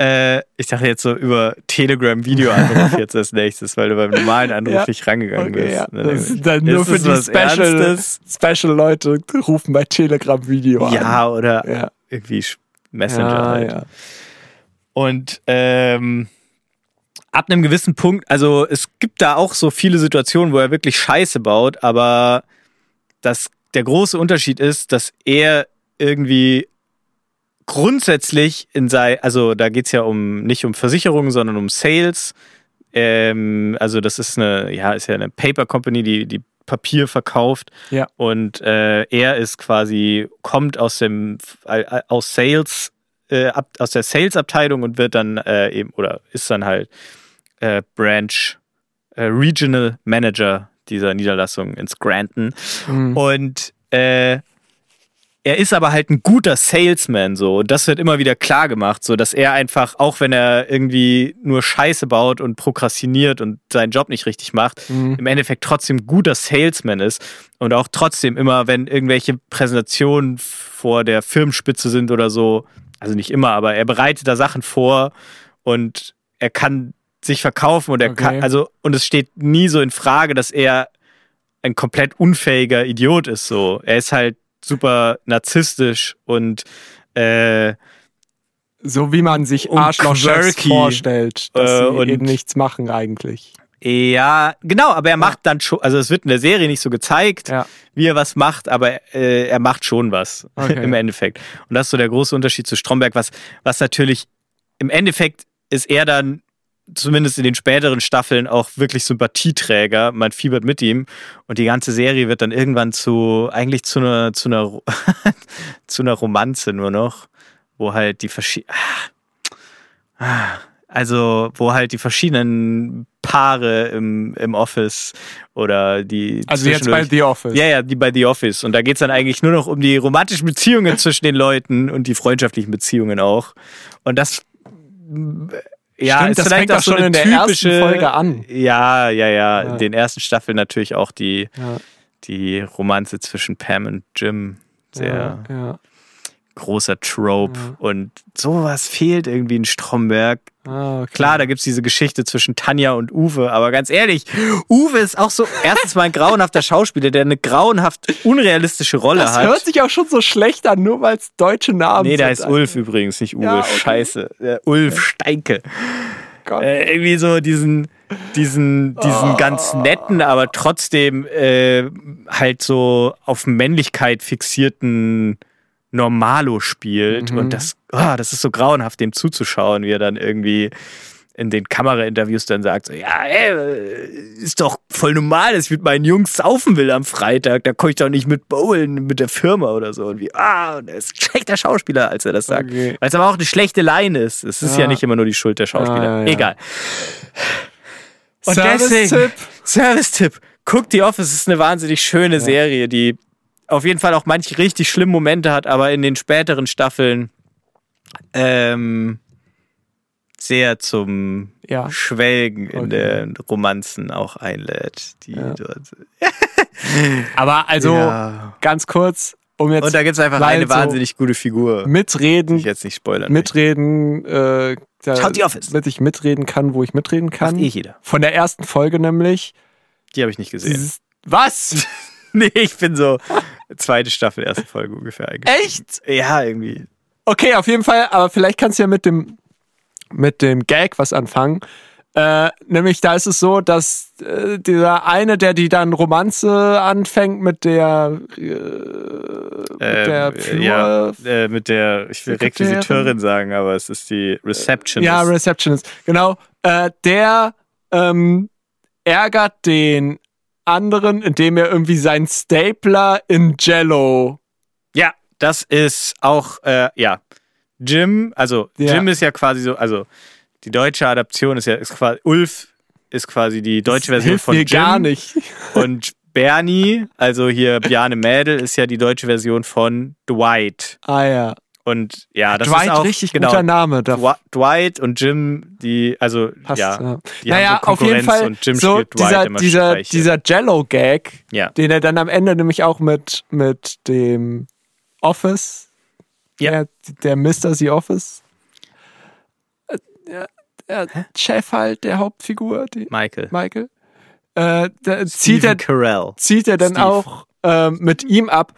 Äh, ich dachte jetzt so über Telegram Videoanruf jetzt als nächstes, weil du beim normalen [LAUGHS] Anruf Ja. nicht rangegangen Okay, bist. ja. Ne? Das ist dann nur Ist für die Special, Ernstes? Special Leute rufen bei Telegram Video an. Ja, oder Ja. irgendwie Messenger halt. Und ähm, ab einem gewissen Punkt, also es gibt da auch so viele Situationen, wo er wirklich Scheiße baut, aber das, der große Unterschied ist, dass er irgendwie grundsätzlich in sei, also da geht's ja um nicht um Versicherungen, sondern um Sales. Ähm, also das ist eine, ja, ist ja eine Paper Company, die, die Papier verkauft. Ja. Und äh, er ist quasi, kommt aus dem äh, aus Sales, äh, ab, aus der Sales-Abteilung und wird dann äh, eben, oder ist dann halt äh, Branch Regional Manager dieser Niederlassung in Scranton. Mhm. Und äh, er ist aber halt ein guter Salesman so und das wird immer wieder klar gemacht, so dass er einfach auch wenn er irgendwie nur Scheiße baut und prokrastiniert und seinen Job nicht richtig macht, Mhm. im Endeffekt trotzdem guter Salesman ist und auch trotzdem immer wenn irgendwelche Präsentationen vor der Firmenspitze sind oder so, also nicht immer, aber er bereitet da Sachen vor und er kann sich verkaufen und er Okay. kann also und es steht nie so in Frage, dass er ein komplett unfähiger Idiot ist so. Er ist halt super narzisstisch und äh, So wie man sich Arschlochchefs vorstellt, dass Äh, sie und- eben nichts machen eigentlich. ja, genau, aber er macht dann schon, also es wird in der Serie nicht so gezeigt, Ja. wie er was macht, aber äh, er macht schon was [LAUGHS] Okay. im Endeffekt. Und das ist so der große Unterschied zu Stromberg, was, was natürlich im Endeffekt ist er dann zumindest in den späteren Staffeln auch wirklich Sympathieträger. Man fiebert mit ihm und die ganze Serie wird dann irgendwann zu eigentlich zu einer zu einer [LAUGHS] zu einer Romanze nur noch, wo halt die verschiedenen also wo halt die verschiedenen Paare im, im Office oder die Also jetzt bei The Office. ja, ja, die bei The Office. Und da geht's dann eigentlich nur noch um die romantischen Beziehungen zwischen den Leuten und die freundschaftlichen Beziehungen auch. Und das ja, Stimmt, das fängt auch so schon eine in der typische ersten Folge an. Ja, ja, ja, Ja. In den ersten Staffeln natürlich auch die, Ja, die Romanze zwischen Pam und Jim. Sehr ja. Großer Trope. Ja. Und sowas fehlt irgendwie in Stromberg. Ah, okay. Klar, da gibt's diese Geschichte zwischen Tanja und Uwe, aber ganz ehrlich, Uwe ist auch so erstens mal ein grauenhafter Schauspieler, der eine grauenhaft unrealistische Rolle Das hat. hört sich auch schon so schlecht an, nur weil es deutsche Namen nee, der sind. heißt Ulf übrigens, nicht Uwe. Ja, okay. Scheiße. Der Ulf Steinke. Gott. Äh, irgendwie so diesen, diesen, diesen Oh. ganz netten, aber trotzdem äh, halt so auf Männlichkeit fixierten Normalo spielt. Mhm. Und das, ah, das ist so grauenhaft, dem zuzuschauen, wie er dann irgendwie in den Kamerainterviews dann sagt, so, ja, ey, ist doch voll normal, dass ich mit meinen Jungs saufen will am Freitag, da komme ich doch nicht mit bowlen mit der Firma oder so. Und wie, ah, und er ist ein schlechter Schauspieler, als er das sagt. Okay. Weil es aber auch eine schlechte Line ist. Es ist ja, Ja. nicht immer nur die Schuld der Schauspieler. Ja, ja, ja. Egal. Und Service-Tipp. Service-Tipp. Guck The Office, es ist eine wahnsinnig schöne Serie, die auf jeden Fall auch manche richtig schlimme Momente hat, aber in den späteren Staffeln ähm, sehr zum Ja. Schwelgen in Okay. den Romanzen auch einlädt. Die Ja. dort, [LAUGHS] Aber also Ja. ganz kurz, um jetzt Und da gibt es einfach eine so wahnsinnig gute Figur, die mitreden, ich jetzt nicht spoilern mitreden, äh, da, Schaut The Office. damit ich mitreden kann, wo ich mitreden kann. Macht eh jeder. Von der ersten Folge nämlich. Die habe ich nicht gesehen. Dieses, was? [LAUGHS] Nee, ich bin so zweite Staffel, erste Folge ungefähr eigentlich. Echt? Ja, irgendwie. Okay, auf jeden Fall, aber vielleicht kannst du ja mit dem, mit dem Gag was anfangen. Äh, nämlich da ist es so, dass äh, dieser eine, der die dann Romanze anfängt mit der, äh, mit der Flur, ja, äh, mit der, ich will. Requisiteurin sagen, aber es ist die Receptionist. Ja, Receptionist. Genau. Äh, der ähm, ärgert den anderen, indem er irgendwie seinen Stapler in Jello. Ja, das ist auch, äh, ja. Jim, also Ja. Jim ist ja quasi so, also die deutsche Adaption ist ja, ist quasi, Ulf ist quasi die deutsche Version hilft von mir Jim. gar nicht. [LAUGHS] Und Bernie, also hier Bjarne Mädel, ist ja die deutsche Version von Dwight. Ah ja. Und ja, das Dwight, ist auch richtig genau, guter Name. Da Dw- Dwight und Jim, die, also passt, ja, ja. die naja, so auf jeden Fall und Jim so spielt Dwight dieser, dieser, Streiche. dieser Jello-Gag, Ja. den er dann am Ende nämlich auch mit, mit dem Office, Ja. der, der Mr. The Office, äh, der, der Chef halt, der Hauptfigur, die, Michael. Michael, äh, da zieht er, Carell. zieht er dann Steve. auch ähm, mit ihm ab,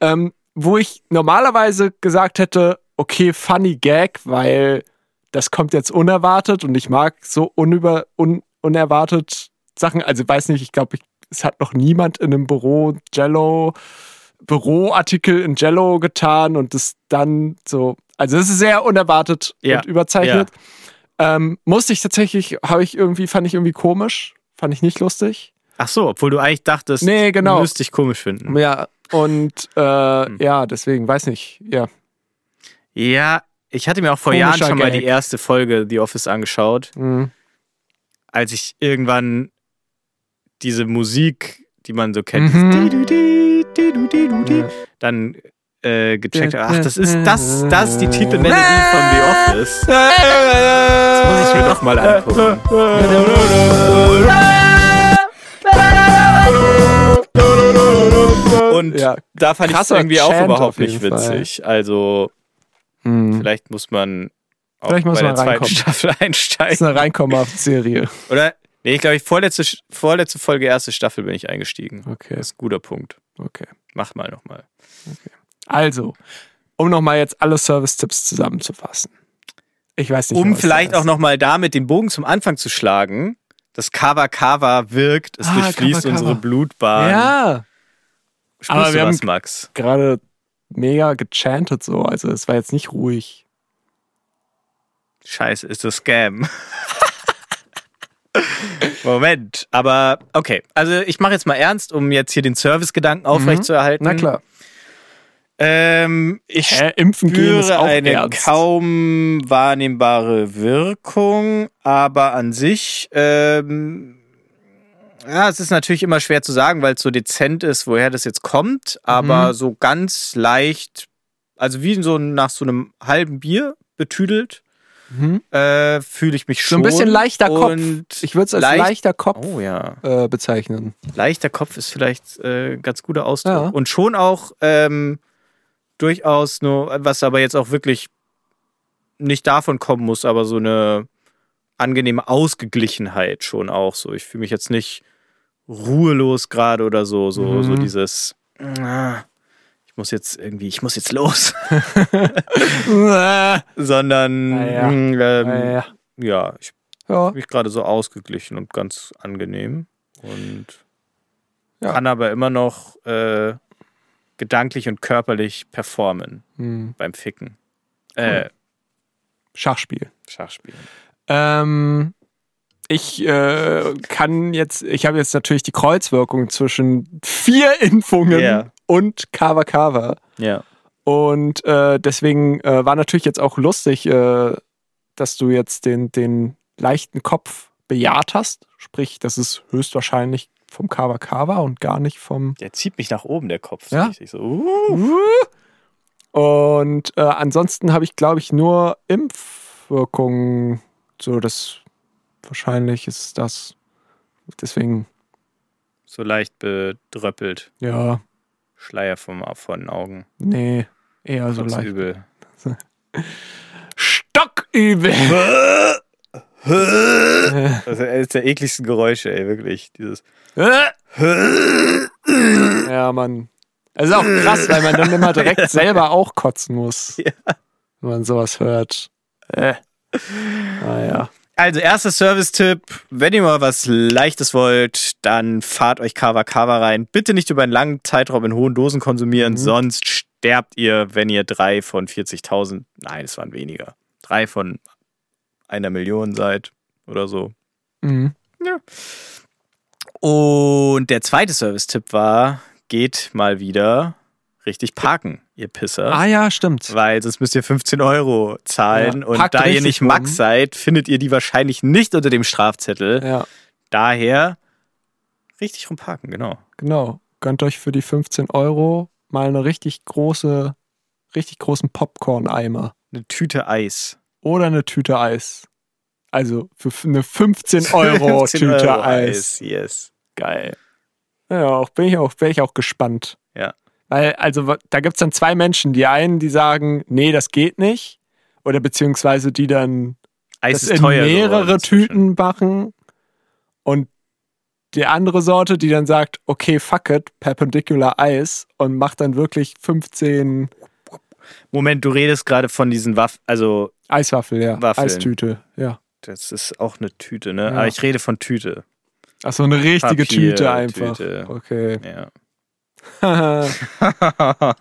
ähm, wo ich normalerweise gesagt hätte, okay, funny Gag, weil das kommt jetzt unerwartet und ich mag so unüber, un, unerwartet Sachen. Also weiß nicht, ich glaube, es hat noch niemand in einem Büro Jello, Büroartikel in Jello getan und das dann so, also es ist sehr unerwartet Ja, und überzeichnet. Ähm, musste ich tatsächlich, habe ich irgendwie, fand ich irgendwie komisch, fand ich nicht lustig. Ach so, obwohl du eigentlich dachtest, Nee, genau. du müsst dich komisch finden. Ja, und äh, Hm. ja, deswegen, weiß nicht, ja. Ja, ich hatte mir auch vor Komischer Jahren schon mal Gag. die erste Folge The Office angeschaut, Mhm. als ich irgendwann diese Musik, die man so kennt, Mhm. dann äh, gecheckt habe, ach, das ist das, das ist die Titelmelodie von The Office. [LAUGHS] Das muss ich mir doch mal angucken. [LAUGHS] Und Ja. da fand ich es irgendwie auch Chant überhaupt auf jeden nicht witzig. Also Hm. vielleicht muss man auch Vielleicht muss bei man der zweiten reinkommen. Staffel [LAUGHS] Das ist einsteigen. eine Reinkommen-Serie. Oder? Nee, ich glaube, ich vorletzte, vorletzte Folge, erste Staffel bin ich eingestiegen. Okay, Das ist ein guter Punkt. okay. Mach mal nochmal. Also, um nochmal jetzt alle Service-Tipps zusammenzufassen. Ich weiß nicht, Um was vielleicht auch nochmal damit den Bogen zum Anfang zu schlagen. Das Kava Kava wirkt, es Ah, durchfließt Kava Kava. unsere Blutbahn. Ja, Spürst aber du wir was, haben- Max? gerade mega gechantet so. Also, es war jetzt nicht ruhig. Scheiße, ist das Scam. [LAUGHS] Moment, aber okay. Also ich mache jetzt mal ernst, um jetzt hier den Servicegedanken aufrechtzuerhalten. Mhm. Na klar. Ähm, ich Hä, impfen spüre auch eine ernst. kaum wahrnehmbare Wirkung, aber an sich, ähm, ja, es ist natürlich immer schwer zu sagen, weil es so dezent ist, woher das jetzt kommt, aber Mhm. so ganz leicht, also wie so nach so einem halben Bier betüdelt, Mhm. äh, fühle ich mich So schon. ein bisschen leichter Kopf. Und Ich würde es als leicht- leichter Kopf Oh ja. äh, bezeichnen. Leichter Kopf ist vielleicht äh, ein ganz guter Ausdruck. Ja. Und schon auch ähm, durchaus nur, was aber jetzt auch wirklich nicht davon kommen muss, aber so eine angenehme Ausgeglichenheit schon auch so. Ich fühle mich jetzt nicht ruhelos gerade oder so, so, Mhm. so dieses, ah, ich muss jetzt irgendwie, ich muss jetzt los, [LAUGHS] sondern Ah ja. mm, ähm, Ja. ja, ich ja. mich gerade so ausgeglichen und ganz angenehm und Ja. kann aber immer noch äh, gedanklich und körperlich performen Hm. beim Ficken. Äh, Schachspiel. Schachspielen. Ähm, ich äh, kann jetzt, ich habe jetzt natürlich die Kreuzwirkung zwischen vier [LAUGHS] Impfungen Ja. und Kava Kava. Ja. Und äh, deswegen äh, war natürlich jetzt auch lustig, äh, dass du jetzt den, den leichten Kopf bejaht hast. Sprich, das ist höchstwahrscheinlich vom Kava Kava und gar nicht vom. Der zieht mich nach oben, der Kopf. Ja. richtig so, uh. Und äh, ansonsten habe ich, glaube ich, nur Impfwirkungen. So, das wahrscheinlich ist das. Deswegen, so leicht bedröppelt. ja, Schleier vom, von den Augen. nee, eher so leicht. übel. [LAUGHS] Stockübel! [LAUGHS] Das ist der ekligsten Geräusche, ey, wirklich. Dieses. [LAUGHS] ja, Mann. Es ist auch krass, weil man dann immer direkt selber auch kotzen muss. Ja. Wenn man sowas hört. Äh. Naja. Also, erster Service-Tipp: Wenn ihr mal was Leichtes wollt, dann fahrt euch Kava Kava rein. Bitte nicht über einen langen Zeitraum in hohen Dosen konsumieren, Mhm. sonst sterbt ihr, wenn ihr drei von 40.000, nein, es waren weniger, drei von einer Million seid oder so. Mhm. Und der zweite Service-Tipp war: geht mal wieder richtig parken, ihr Pisser. Ah ja, stimmt. Weil sonst müsst ihr 15 Euro zahlen. Ja, und da ihr nicht rum. Max seid, findet ihr die wahrscheinlich nicht unter dem Strafzettel. Ja, Daher richtig rumparken, genau. genau. Gönnt euch für die 15 Euro mal eine richtig große, richtig großen Popcorn-Eimer. Eine Tüte Eis. Oder eine Tüte Eis. Also für eine 15 [LAUGHS] Euro 15 Tüte Euro Eis. Yes. Geil. Ja, auch, bin, ich auch, bin ich auch gespannt. Ja. Weil, also, da gibt es dann zwei Menschen. Die einen, die sagen, nee, das geht nicht. Oder beziehungsweise die dann Eis das in teuer. mehrere. Tüten machen. Und die andere Sorte, die dann sagt, okay, fuck it, Perpendicular Eis und macht dann wirklich 15 Moment, du redest gerade von diesen Waffen. Also, Eiswaffel, ja. Waffeln. Eistüte, ja. das ist auch eine Tüte, ne? Ja. Aber ich rede von Tüte. Ach so, eine richtige Papier- Tüte einfach. Tüte. Okay. Ja. [LAUGHS] ja.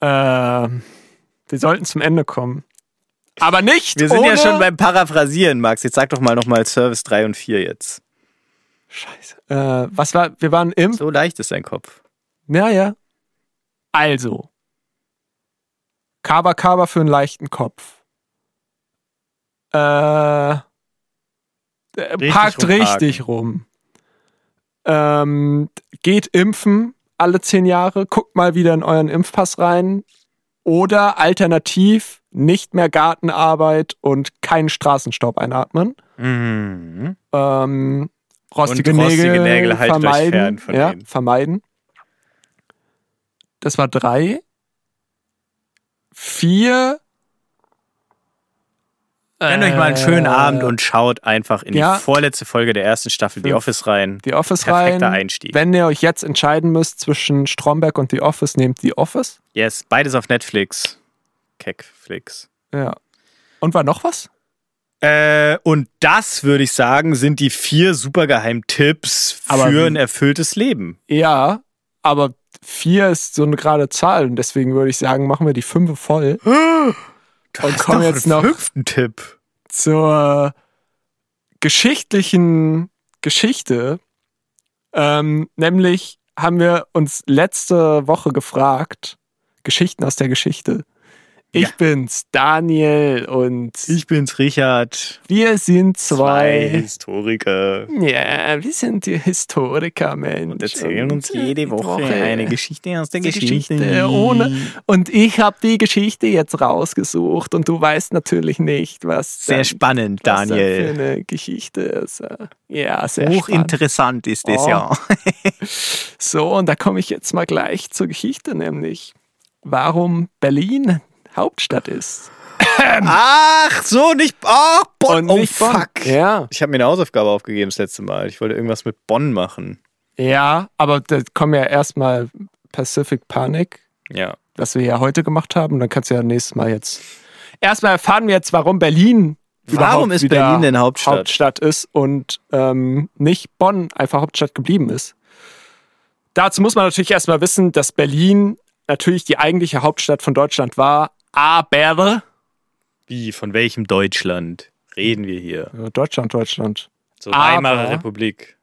Ähm, wir sollten zum Ende kommen. Aber nicht Wir sind ja schon beim Paraphrasieren, Max. Jetzt sag doch mal nochmal Service 3 und 4 jetzt. Scheiße. Äh, was war... Wir waren im... So leicht ist dein Kopf. Ja, ja. Also. Kaba Kaba für einen leichten Kopf. Äh, Äh, Richtig Parkt rumparken. richtig rum. Ähm, geht impfen alle zehn Jahre, guckt mal wieder in euren Impfpass rein. Oder alternativ nicht mehr Gartenarbeit und keinen Straßenstaub einatmen. Mhm. Ähm, rostige, Und rostige Nägel, Nägel euch vermeiden. fern von ja, vermeiden. Das war drei. Vier. Gönnt euch mal einen schönen Äh, Abend und schaut einfach in ja. die vorletzte Folge der ersten Staffel The. Office rein. The Office Perfekter rein. Einstieg. Wenn ihr euch jetzt entscheiden müsst zwischen Stromberg und The Office, nehmt The Office. Yes, beides auf Netflix. Keckflix. Ja. Und war noch was? Äh, und das, würde ich sagen, sind die vier supergeheimen Tipps Aber für wie- ein erfülltes Leben. Ja, aber vier ist so eine gerade Zahl und deswegen würde ich sagen, machen wir die fünf voll [GASPS] Du Und hast komm doch jetzt noch- fünften Tipp. zur geschichtlichen Geschichte. Ähm, nämlich haben wir uns letzte Woche gefragt, Geschichten aus der Geschichte. Ich Ja. bin's, Daniel, und Ich bin's, Richard. wir sind Zwei zwei. Historiker. Ja, wir sind die Historiker, Mensch. Und erzählen uns Und, äh, jede die Woche eine Geschichte aus der Geschichte. Geschichte ohne- Und ich habe die Geschichte jetzt rausgesucht und du weißt natürlich nicht, was Sehr dann- spannend, was Daniel. für eine Geschichte ist. Ja, sehr spannend. Hochinteressant ist das Oh. ja. [LAUGHS] So, und da komme ich jetzt mal gleich zur Geschichte, nämlich warum Berlin Hauptstadt ist. Ach, so nicht. Ach, Bonn. Und oh, nicht Bonn. fuck. Ja, Ich habe mir eine Hausaufgabe aufgegeben das letzte Mal. Ich wollte irgendwas mit Bonn machen. ja, aber da kommen ja erstmal Pacific Panic, Ja. was wir ja heute gemacht haben. Dann kannst du ja nächstes Mal jetzt. Erstmal erfahren wir jetzt, warum Berlin. Warum ist Berlin denn Hauptstadt? Hauptstadt ist und ähm, nicht Bonn einfach Hauptstadt geblieben ist. Dazu muss man natürlich erstmal wissen, dass Berlin natürlich die eigentliche Hauptstadt von Deutschland war, aber Wie, von welchem Deutschland reden wir hier? Deutschland, Deutschland. So Aber- Weimarer Republik,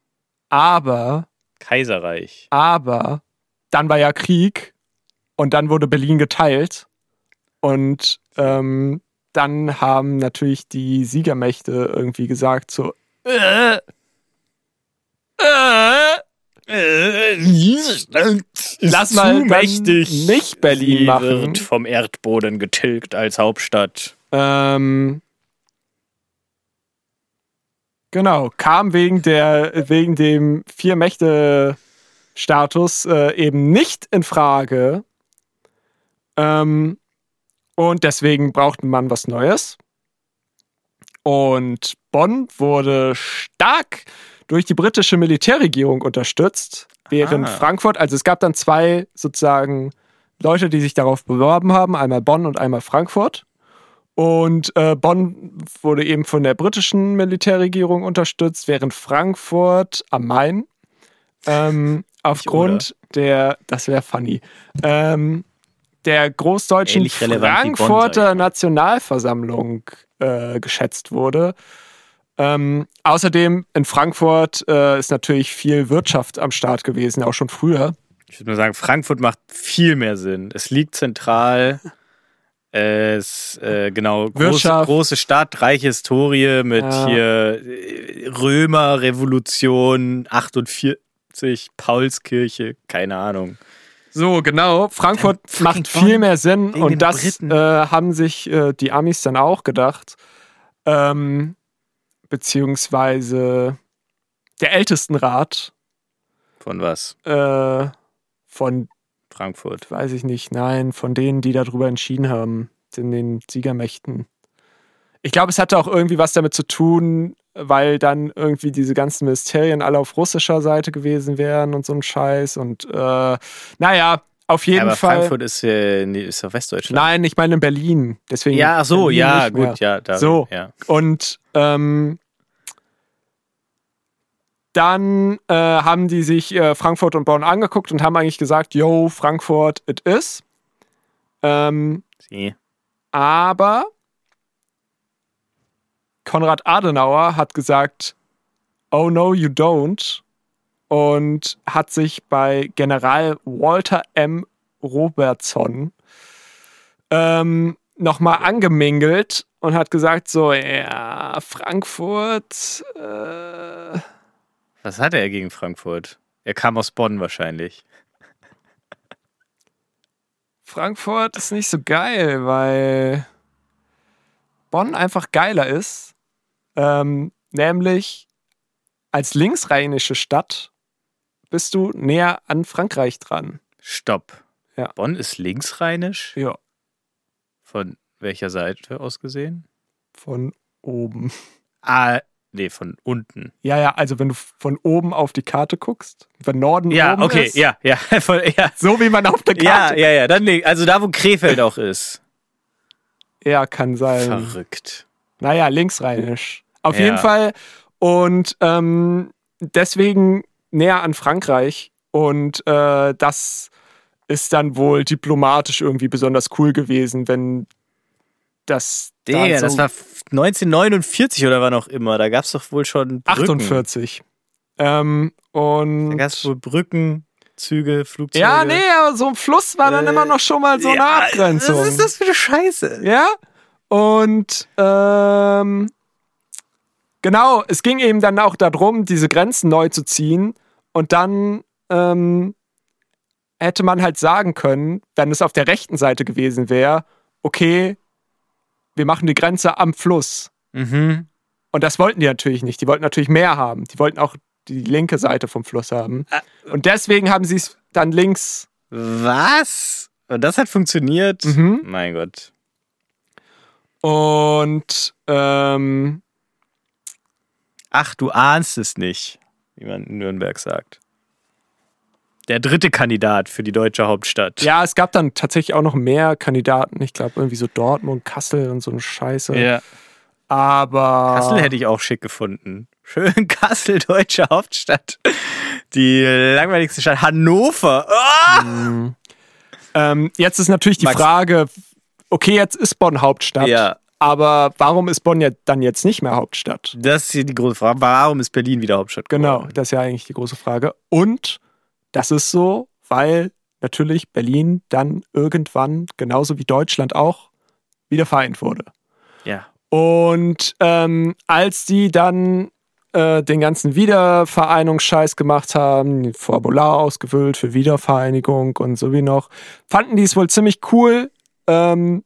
Aber, Kaiserreich. aber, dann war ja Krieg und dann wurde Berlin geteilt und ähm, dann haben natürlich die Siegermächte irgendwie gesagt so, äh, äh, Lass mal dann nicht Berlin Sie machen. wird vom Erdboden getilgt als Hauptstadt. Ähm, genau, kam wegen der wegen dem vier Mächte Status äh, eben nicht in Frage. Ähm, und deswegen brauchte man was Neues. Und Bonn wurde stark durch die britische Militärregierung unterstützt, während Ah. Frankfurt, also es gab dann zwei sozusagen Leute, die sich darauf beworben haben, einmal Bonn und einmal Frankfurt. Und äh, Bonn wurde eben von der britischen Militärregierung unterstützt, während Frankfurt am Main ähm, [LAUGHS] aufgrund der, das wäre funny, ähm, der großdeutschen Bonn, Frankfurter mal. Nationalversammlung äh, geschätzt wurde. Ähm, außerdem in Frankfurt äh, ist natürlich viel Wirtschaft am Start gewesen, auch schon früher. Ich würde mal sagen, Frankfurt macht viel mehr Sinn. Es liegt zentral. [LAUGHS] Es, äh, genau, große, Wirtschaft. große Stadt, reiche Historie mit Ja. hier äh, Römer-Revolution 48, Paulskirche, keine Ahnung. So, genau. Frankfurt Dann macht viel mehr Sinn und das äh, haben sich äh, die Amis dann auch gedacht. Ähm, beziehungsweise der Ältestenrat Von was? äh, von, Frankfurt. weiß ich nicht, nein, von denen, die darüber entschieden haben, in den Siegermächten. Ich glaube, es hatte auch irgendwie was damit zu tun, weil dann irgendwie diese ganzen Ministerien alle auf russischer Seite gewesen wären und so ein Scheiß. Und äh, naja, auf jeden Aber Fall. Frankfurt ist, äh, nee, ist doch Westdeutschland. Nein, ich meine in Berlin. Deswegen Ja, so, Berlin ja, gut, ja. Da, So. Ja. Und ähm, dann äh, haben die sich äh, Frankfurt und Bonn angeguckt und haben eigentlich gesagt, yo, Frankfurt, it is. Ähm, Sie. aber Konrad Adenauer hat gesagt, oh no, you don't. Und hat sich bei General Walter M. Robertson ähm, nochmal angemingelt und hat gesagt so, ja, Frankfurt, äh, Was hatte er gegen Frankfurt? Er kam aus Bonn wahrscheinlich. Frankfurt ist nicht so geil, weil Bonn einfach geiler ist. Ähm, nämlich als linksrheinische Stadt bist du näher an Frankreich dran. Stopp. Ja. Bonn ist linksrheinisch? Ja, Von welcher Seite aus gesehen? von oben. Ah, nee, von unten. Ja, ja, also wenn du von oben auf die Karte guckst, wenn Norden Ja, oben okay, ist, ja, ja, [LAUGHS] voll, ja. so wie man auf der Ja, Karte. ja, ja, dann leg- also da, wo Krefeld auch ist. Ja, kann sein. Verrückt. Naja, linksrheinisch. Auf Ja. jeden Fall. Und ähm, deswegen näher an Frankreich. Und äh, das ist dann wohl diplomatisch irgendwie besonders cool gewesen, wenn das. da Digga, so das war 1949 oder wann auch immer. Da gab es doch wohl schon Brücken. 48. Ähm, Da und. gab es wohl Brücken, Züge, Flugzeuge. Ja, nee, aber so ein Fluss war dann Äh, immer noch schon mal so eine Ja, Abgrenzung. Was ist das für eine Scheiße? Ja. Und ähm, genau, es ging eben dann auch darum, diese Grenzen neu zu ziehen. Und dann ähm, hätte man halt sagen können, wenn es auf der rechten Seite gewesen wäre, okay, wir machen die Grenze am Fluss. Mhm. Und das wollten die natürlich nicht. Die wollten natürlich mehr haben. Die wollten auch die linke Seite vom Fluss haben. Und deswegen haben sie es dann links. Was? Und das hat funktioniert? Mhm. Mein Gott. Und ähm, Ach, du ahnst es nicht, wie man in Nürnberg sagt. Der dritte Kandidat für die deutsche Hauptstadt. Ja, es gab dann tatsächlich auch noch mehr Kandidaten. Ich glaube, irgendwie so Dortmund, Kassel und so eine Scheiße. Ja. Aber. Kassel hätte ich auch schick gefunden. Schön [LAUGHS] Kassel, deutsche Hauptstadt. Die langweiligste Stadt. Hannover. Ah! Ähm, jetzt ist natürlich die Max. Frage: Okay, jetzt ist Bonn Hauptstadt. Ja, Aber warum ist Bonn ja dann jetzt nicht mehr Hauptstadt? das ist hier die große Frage. Warum ist Berlin wieder Hauptstadt? Genau, das ist ja eigentlich die große Frage. Und das ist so, weil natürlich Berlin dann irgendwann, genauso wie Deutschland auch, wieder vereint wurde. Ja. Und ähm, als die dann äh, den ganzen Wiedervereinungsscheiß gemacht haben, Formular ausgefüllt für Wiedervereinigung und so wie noch, fanden die es wohl ziemlich cool, ähm,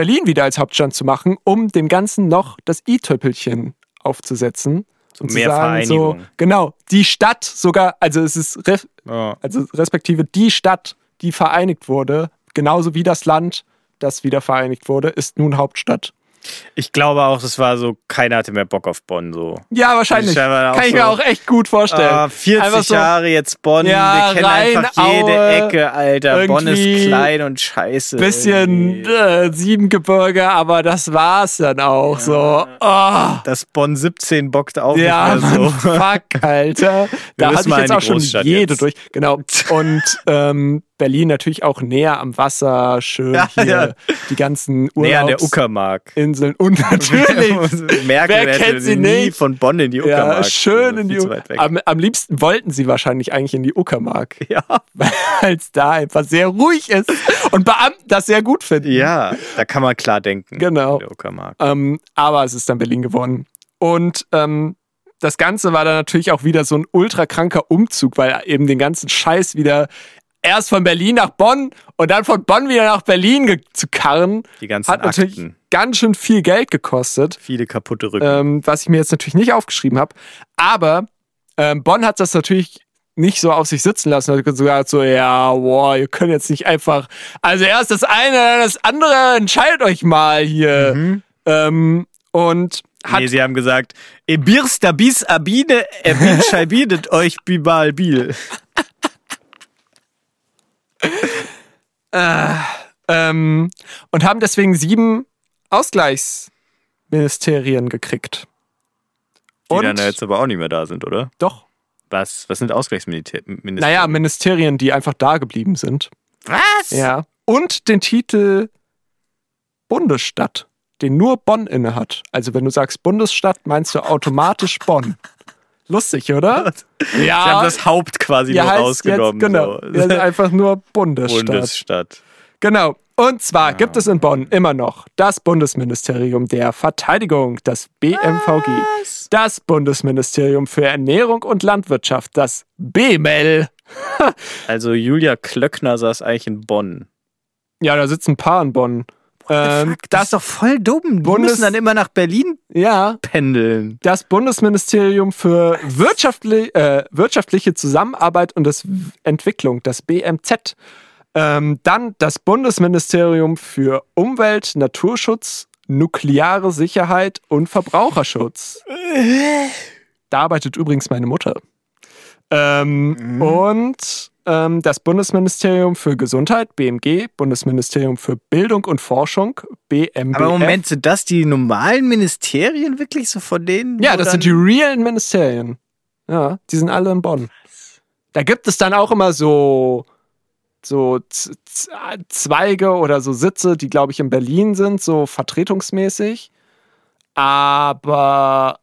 Berlin wieder als Hauptstadt zu machen, um dem Ganzen noch das i-Tüppelchen aufzusetzen. Und mehr zu sagen, so, Vereinigung. genau, die Stadt sogar, also es ist ref, Ja. also respektive die Stadt, die vereinigt wurde, genauso wie das Land, das wieder vereinigt wurde, ist nun Hauptstadt. Ich glaube auch, das war so, keiner hatte mehr Bock auf Bonn. So. Ja, wahrscheinlich. Kann ich mir so- auch echt gut vorstellen. Ah, 40 Einfach so- Jahre jetzt Bonn. Ja, Wir kennen Rhein, einfach jede Aue, Ecke, Alter. Bonn ist klein und scheiße. Bisschen äh, Siebengebirge, aber das war's dann auch so. Oh, Das Bonn 17 bockt auch ja, nicht mehr Mann, so. fuck, Alter. Da hatte ich jetzt auch schon jede jetzt. durch. Genau. Und ähm, Berlin natürlich auch näher am Wasser, schön Ja, hier ja. die ganzen Näher an der Uckermark. und [LAUGHS] natürlich Merkel Wer kennt sie nie nicht? von Bonn in die Ja, Uckermark. schön So, in die. Uckermark. Am, am liebsten wollten sie wahrscheinlich eigentlich in die Uckermark, [LAUGHS] Ja. [LAUGHS] weil es da einfach sehr ruhig ist und Beamten das sehr gut finden. ja, da kann man klar denken. Genau. in Der Uckermark. Ähm, aber es ist dann Berlin geworden. Und ähm, das Ganze war dann natürlich auch wieder so ein ultra kranker Umzug, weil eben den ganzen Scheiß wieder erst von Berlin nach Bonn und dann von Bonn wieder nach Berlin zu karren, Die ganzen hat natürlich Akten. ganz schön viel Geld gekostet. Viele kaputte Rücken. ähm, was ich mir jetzt natürlich nicht aufgeschrieben habe. Aber ähm, Bonn hat das natürlich nicht so auf sich sitzen lassen. Hat gesagt so, ja, boah, ihr könnt jetzt nicht einfach, also erst das eine, dann das andere, entscheidet euch mal hier. Mhm. Ähm, und hat, nee, sie haben gesagt, Ebir stabis abine, ebin [LAUGHS] scheibidet euch bibal bil. [LAUGHS] [LAUGHS] ähm, und haben deswegen sieben Ausgleichsministerien gekriegt. Die Und dann jetzt aber auch nicht mehr da sind, oder? doch, Was? Was sind Ausgleichsministerien? naja, Ministerien, die einfach da geblieben sind. Was? Ja. Und den Titel Bundesstadt, den nur Bonn inne hat. Also wenn du sagst Bundesstadt, meinst du automatisch Bonn. Lustig, oder? [LAUGHS] Sie haben das Haupt quasi ja, nur rausgenommen. Jetzt, genau. So. Ja, einfach nur Bundesstadt. Bundesstadt. Genau. Und zwar gibt es in Bonn immer noch das Bundesministerium der Verteidigung, das BMVG, das Bundesministerium für Ernährung und Landwirtschaft, das BMEL. [LAUGHS] Also Julia Klöckner saß eigentlich in Bonn. Ja, da sitzen ein paar in Bonn. Ähm, das ist doch voll dumm. Die Bundes- müssen dann immer nach Berlin ja, pendeln. das Bundesministerium für wirtschaftli äh, wirtschaftliche Zusammenarbeit und das Entwicklung, das BMZ. Ähm, dann das Bundesministerium für Umwelt, Naturschutz, nukleare Sicherheit und Verbraucherschutz. [LAUGHS] Da arbeitet übrigens meine Mutter. Ähm, Und ähm, das Bundesministerium für Gesundheit, BMG, Bundesministerium für Bildung und Forschung, BMBF. Aber Moment, sind das die normalen Ministerien wirklich so von denen? Ja, das sind die realen Ministerien. Ja, die sind alle in Bonn. Da gibt es dann auch immer so, so Zweige oder so Sitze, die, glaube ich, in Berlin sind, so vertretungsmäßig. Aber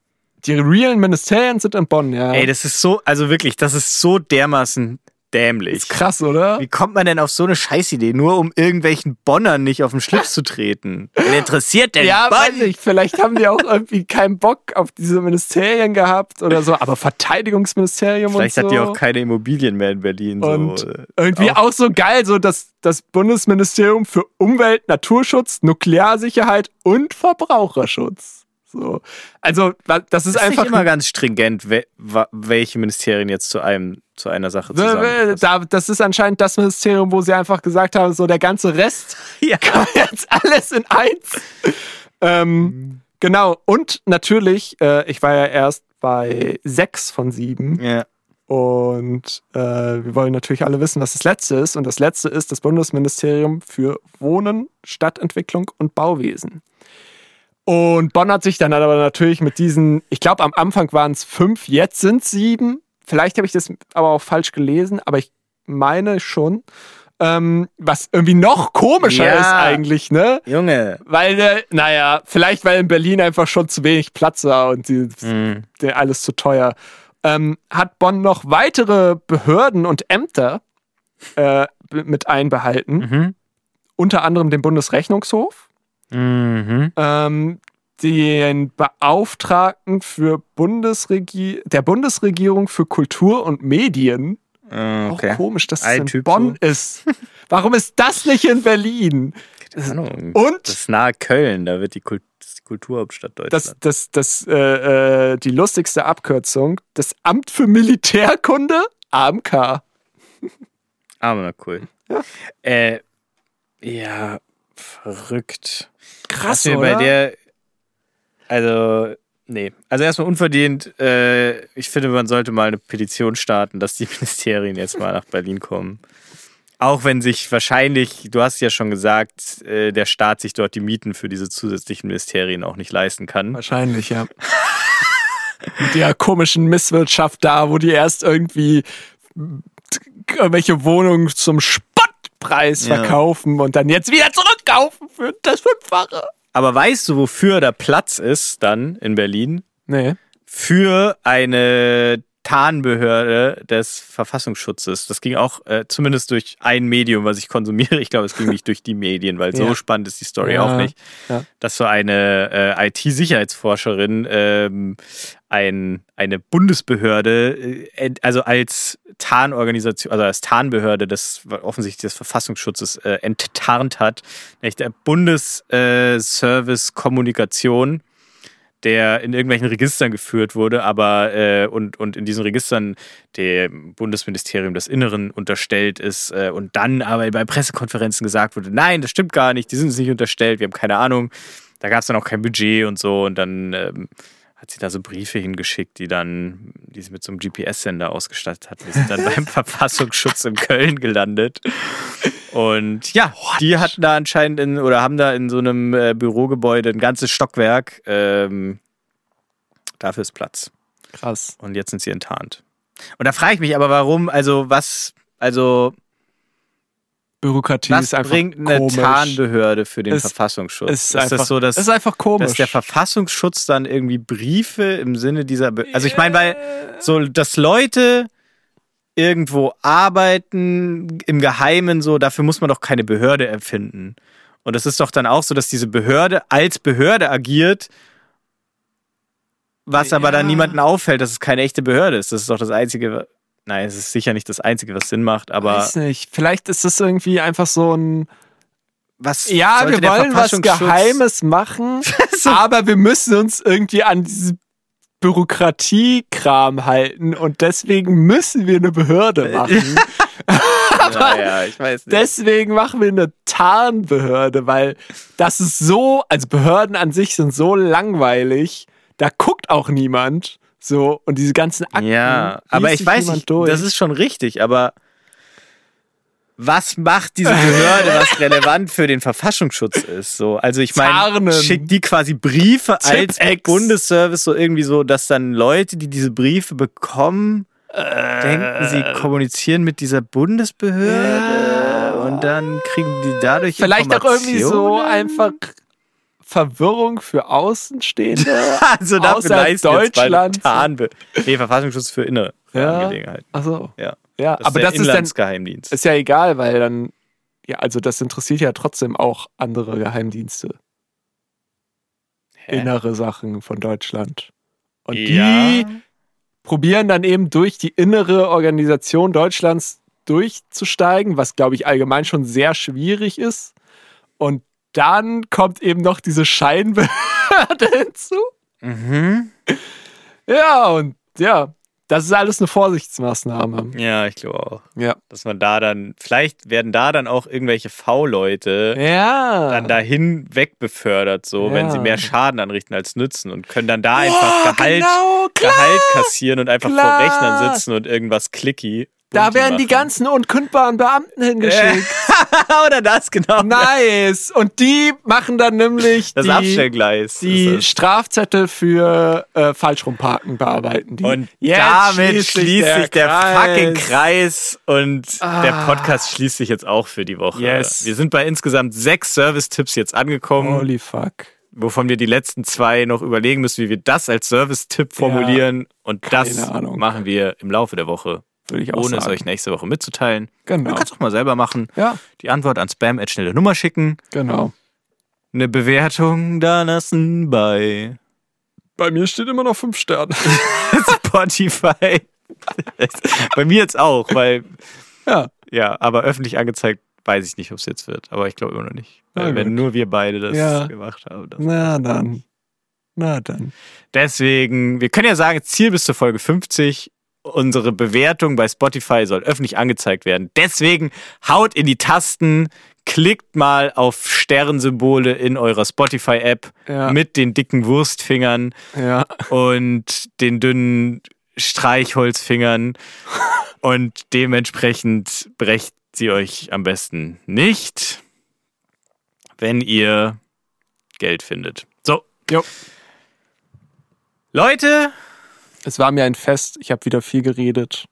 die realen Ministerien sind in Bonn, ja. Ey, das ist so, also wirklich, das ist so dermaßen dämlich. ist krass, oder? Wie kommt man denn auf so eine Scheißidee, nur um irgendwelchen Bonnern nicht auf den Schlips zu treten? Wer interessiert denn Ja, Bonn? weiß ich. Vielleicht haben die auch irgendwie keinen Bock auf diese Ministerien gehabt oder so. Aber Verteidigungsministerium Vielleicht und hat so. die auch keine Immobilien mehr in Berlin. Und so, äh, irgendwie auch, so geil, so dass das Bundesministerium für Umwelt, Naturschutz, Nuklearsicherheit und Verbraucherschutz. So. Also, das ist ist einfach. nicht immer ganz stringent, we welche Ministerien jetzt zu einem zu einer Sache zusammenpassen. da, das ist anscheinend das Ministerium, wo sie einfach gesagt haben, so der ganze Rest [LAUGHS] Ja. [LAUGHS] kommt jetzt alles in eins. ähm, genau. Und natürlich, äh, ich war ja erst bei sechs von sieben. Ja. Und äh, wir wollen natürlich alle wissen, was das letzte ist. Und das letzte ist das Bundesministerium für Wohnen, Stadtentwicklung und Bauwesen. Und Bonn hat sich dann aber natürlich mit diesen, ich glaube am Anfang waren es fünf, jetzt sind es sieben. Vielleicht habe ich das aber auch falsch gelesen, aber ich meine schon. Ähm, was irgendwie noch komischer Ja. ist eigentlich, ne? Junge. Weil, äh, naja, vielleicht weil in Berlin einfach schon zu wenig Platz war und die, Mhm. der alles zu teuer. Ähm, hat Bonn noch weitere Behörden und Ämter äh, mit einbehalten, Mhm. unter anderem den Bundesrechnungshof, Mhm. ähm, den Beauftragten für Bundesregie der Bundesregierung für Kultur und Medien. Äh, Okay. Auch komisch, dass es in Bonn ist. Warum ist das nicht in Berlin? Keine Ahnung. Und Das ist nahe Köln, da wird die, das Kulturhauptstadt das, Deutschlands. das, das, äh, äh, die lustigste Abkürzung, das Amt für Militärkunde, AMK. Aber na cool. Ja. Äh, ja, verrückt. Krass, oder? bei der. Also, nee. Also erstmal unverdient. Äh, ich finde, man sollte mal eine Petition starten, dass die [LAUGHS] Ministerien jetzt mal nach Berlin kommen. Auch wenn sich wahrscheinlich, du hast ja schon gesagt, äh, der Staat sich dort die Mieten für diese zusätzlichen Ministerien auch nicht leisten kann. Wahrscheinlich, ja. [LAUGHS] Mit der komischen Misswirtschaft da, wo die erst irgendwie irgendwelche Wohnungen zum Spottpreis Ja. verkaufen und dann jetzt wieder zurückkaufen für das Fünffache. Aber weißt du, wofür da Platz ist dann in Berlin? Nee. für eine Tarnbehörde des Verfassungsschutzes. Das ging auch äh, zumindest durch ein Medium, was ich konsumiere. Ich glaube, es ging nicht durch die Medien, weil so Ja. spannend ist die Story Ja, auch nicht. ja. Dass so eine äh, IT-Sicherheitsforscherin ähm, ein, eine Bundesbehörde, äh, also als Tarnorganisation, also als Tarnbehörde des offensichtlich des Verfassungsschutzes äh, enttarnt hat, nämlich der Bundesservice Kommunikation der in irgendwelchen Registern geführt wurde, aber äh, und, und in diesen Registern dem Bundesministerium des Inneren unterstellt ist äh, und dann aber bei Pressekonferenzen gesagt wurde, nein, das stimmt gar nicht, die sind uns nicht unterstellt, wir haben keine Ahnung. Da gab es dann auch kein Budget und so und dann ähm, hat sie da so Briefe hingeschickt, die dann, die sie mit so einem GPS-Sender ausgestattet hat. Die sind dann [LAUGHS] beim Verfassungsschutz in Köln gelandet. Und ja, die hatten da anscheinend in, oder haben da in so einem äh, Bürogebäude ein ganzes Stockwerk. Ähm, dafür ist Platz. Krass. Und jetzt sind sie enttarnt. Und da frage ich mich aber, warum, also was, also Bürokratie was ist einfach bringt eine komisch. Tarnbehörde für den Es Verfassungsschutz? Ist, einfach, das so, dass, ist einfach komisch. dass der Verfassungsschutz dann irgendwie Briefe im Sinne dieser, Be also ich meine, weil so, dass Leute irgendwo arbeiten, im Geheimen so, dafür muss man doch keine Behörde erfinden. Und das ist doch dann auch so, dass diese Behörde als Behörde agiert, was aber dann Ja. niemanden auffällt, dass es keine echte Behörde ist. Das ist doch das Einzige. Nein, es ist sicher nicht das Einzige, was Sinn macht, aber Weiß nicht. Vielleicht ist das irgendwie einfach so ein. was. Ja, wir wollen was Geheimes machen, [LAUGHS] So. aber wir müssen uns irgendwie an diese Bürokratiekram halten und deswegen müssen wir eine Behörde [LAUGHS] machen. Ja, [LAUGHS] ja, ich weiß nicht. Deswegen machen wir eine Tarnbehörde, weil das ist so, also Behörden an sich sind so langweilig, da guckt auch niemand. So, und diese ganzen Akten. Ja, aber ich weiß nicht, durch. das ist schon richtig, aber was macht diese [LAUGHS] Behörde, was relevant für den Verfassungsschutz ist? So, also ich meine, schickt die quasi Briefe als. Bundesservice so irgendwie so, dass dann Leute, die diese Briefe bekommen, denken, sie kommunizieren mit dieser Bundesbehörde und dann kriegen die dadurch Vielleicht auch irgendwie so einfach Verwirrung für Außenstehende. [LAUGHS] Also dafür außer Deutschland. Nee, Verfassungsschutz für innere Ja. Angelegenheiten. Achso. Ja. Ja, Das aber ist das ist dann Inlandsgeheimdienst. ist ja egal, weil dann, ja, also das interessiert ja trotzdem auch andere Geheimdienste. Hä? Innere Sachen von Deutschland. Und Ja. die probieren dann eben durch die innere Organisation Deutschlands durchzusteigen, was glaube ich allgemein schon sehr schwierig ist. Und dann kommt eben noch diese Scheinbehörde [LAUGHS] hinzu. Mhm. Ja, und ja, das ist alles eine Vorsichtsmaßnahme. Ja, ich glaube auch. Ja. Dass man da dann, vielleicht werden da dann auch irgendwelche V-Leute Ja. dann dahin wegbefördert, so, wenn Ja. sie mehr Schaden anrichten als nützen und können dann da einfach Gehalt, Genau, klar. Gehalt kassieren und einfach Klar. vor Rechnern sitzen und irgendwas clicky. Da werden die ganzen unkündbaren Beamten hingeschickt. [LAUGHS] Oder das, genau. Nice. Und die machen dann nämlich Das die, Abstellgleis. die. Strafzettel für äh, Falschrumparken bearbeiten. Die. Und Jetzt damit schließt sich der, fucking Kreis. Kreis und Ah. der Podcast schließt sich jetzt auch für die Woche. Yes. Wir sind bei insgesamt sechs Service-Tipps jetzt angekommen, Holy fuck. wovon wir die letzten zwei noch überlegen müssen, wie wir das als Service-Tipp formulieren. und keine das Ahnung. machen wir im Laufe der Woche, Würde ich auch ohne es sagen. euch nächste Woche mitzuteilen. Genau. Man kann es auch mal selber machen. Ja, Die Antwort an Spam at schnelle Nummer schicken. genau. Eine Bewertung da lassen bei Bei mir steht immer noch fünf Sterne. [LAUGHS] Spotify. [LAUGHS] bei mir jetzt auch, weil ja. Ja, aber öffentlich angezeigt weiß ich nicht, ob es jetzt wird. Aber ich glaube immer noch nicht. Weil, wenn nur wir beide das Ja. gemacht haben. Das Na dann. Na dann. Deswegen, wir können ja sagen, Ziel bis zur Folge 50. Unsere Bewertung bei Spotify soll öffentlich angezeigt werden. Deswegen haut in die Tasten, klickt mal auf Sternsymbole in eurer Spotify-App Ja. mit den dicken Wurstfingern Ja. und den dünnen Streichholzfingern. [LAUGHS] und dementsprechend brecht sie euch am besten nicht, wenn ihr Geld findet. So. Jo. Leute, Es war mir ein Fest. Ich habe wieder viel geredet.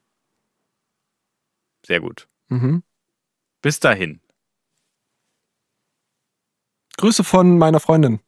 sehr gut. Mhm. Bis dahin. Grüße von meiner Freundin.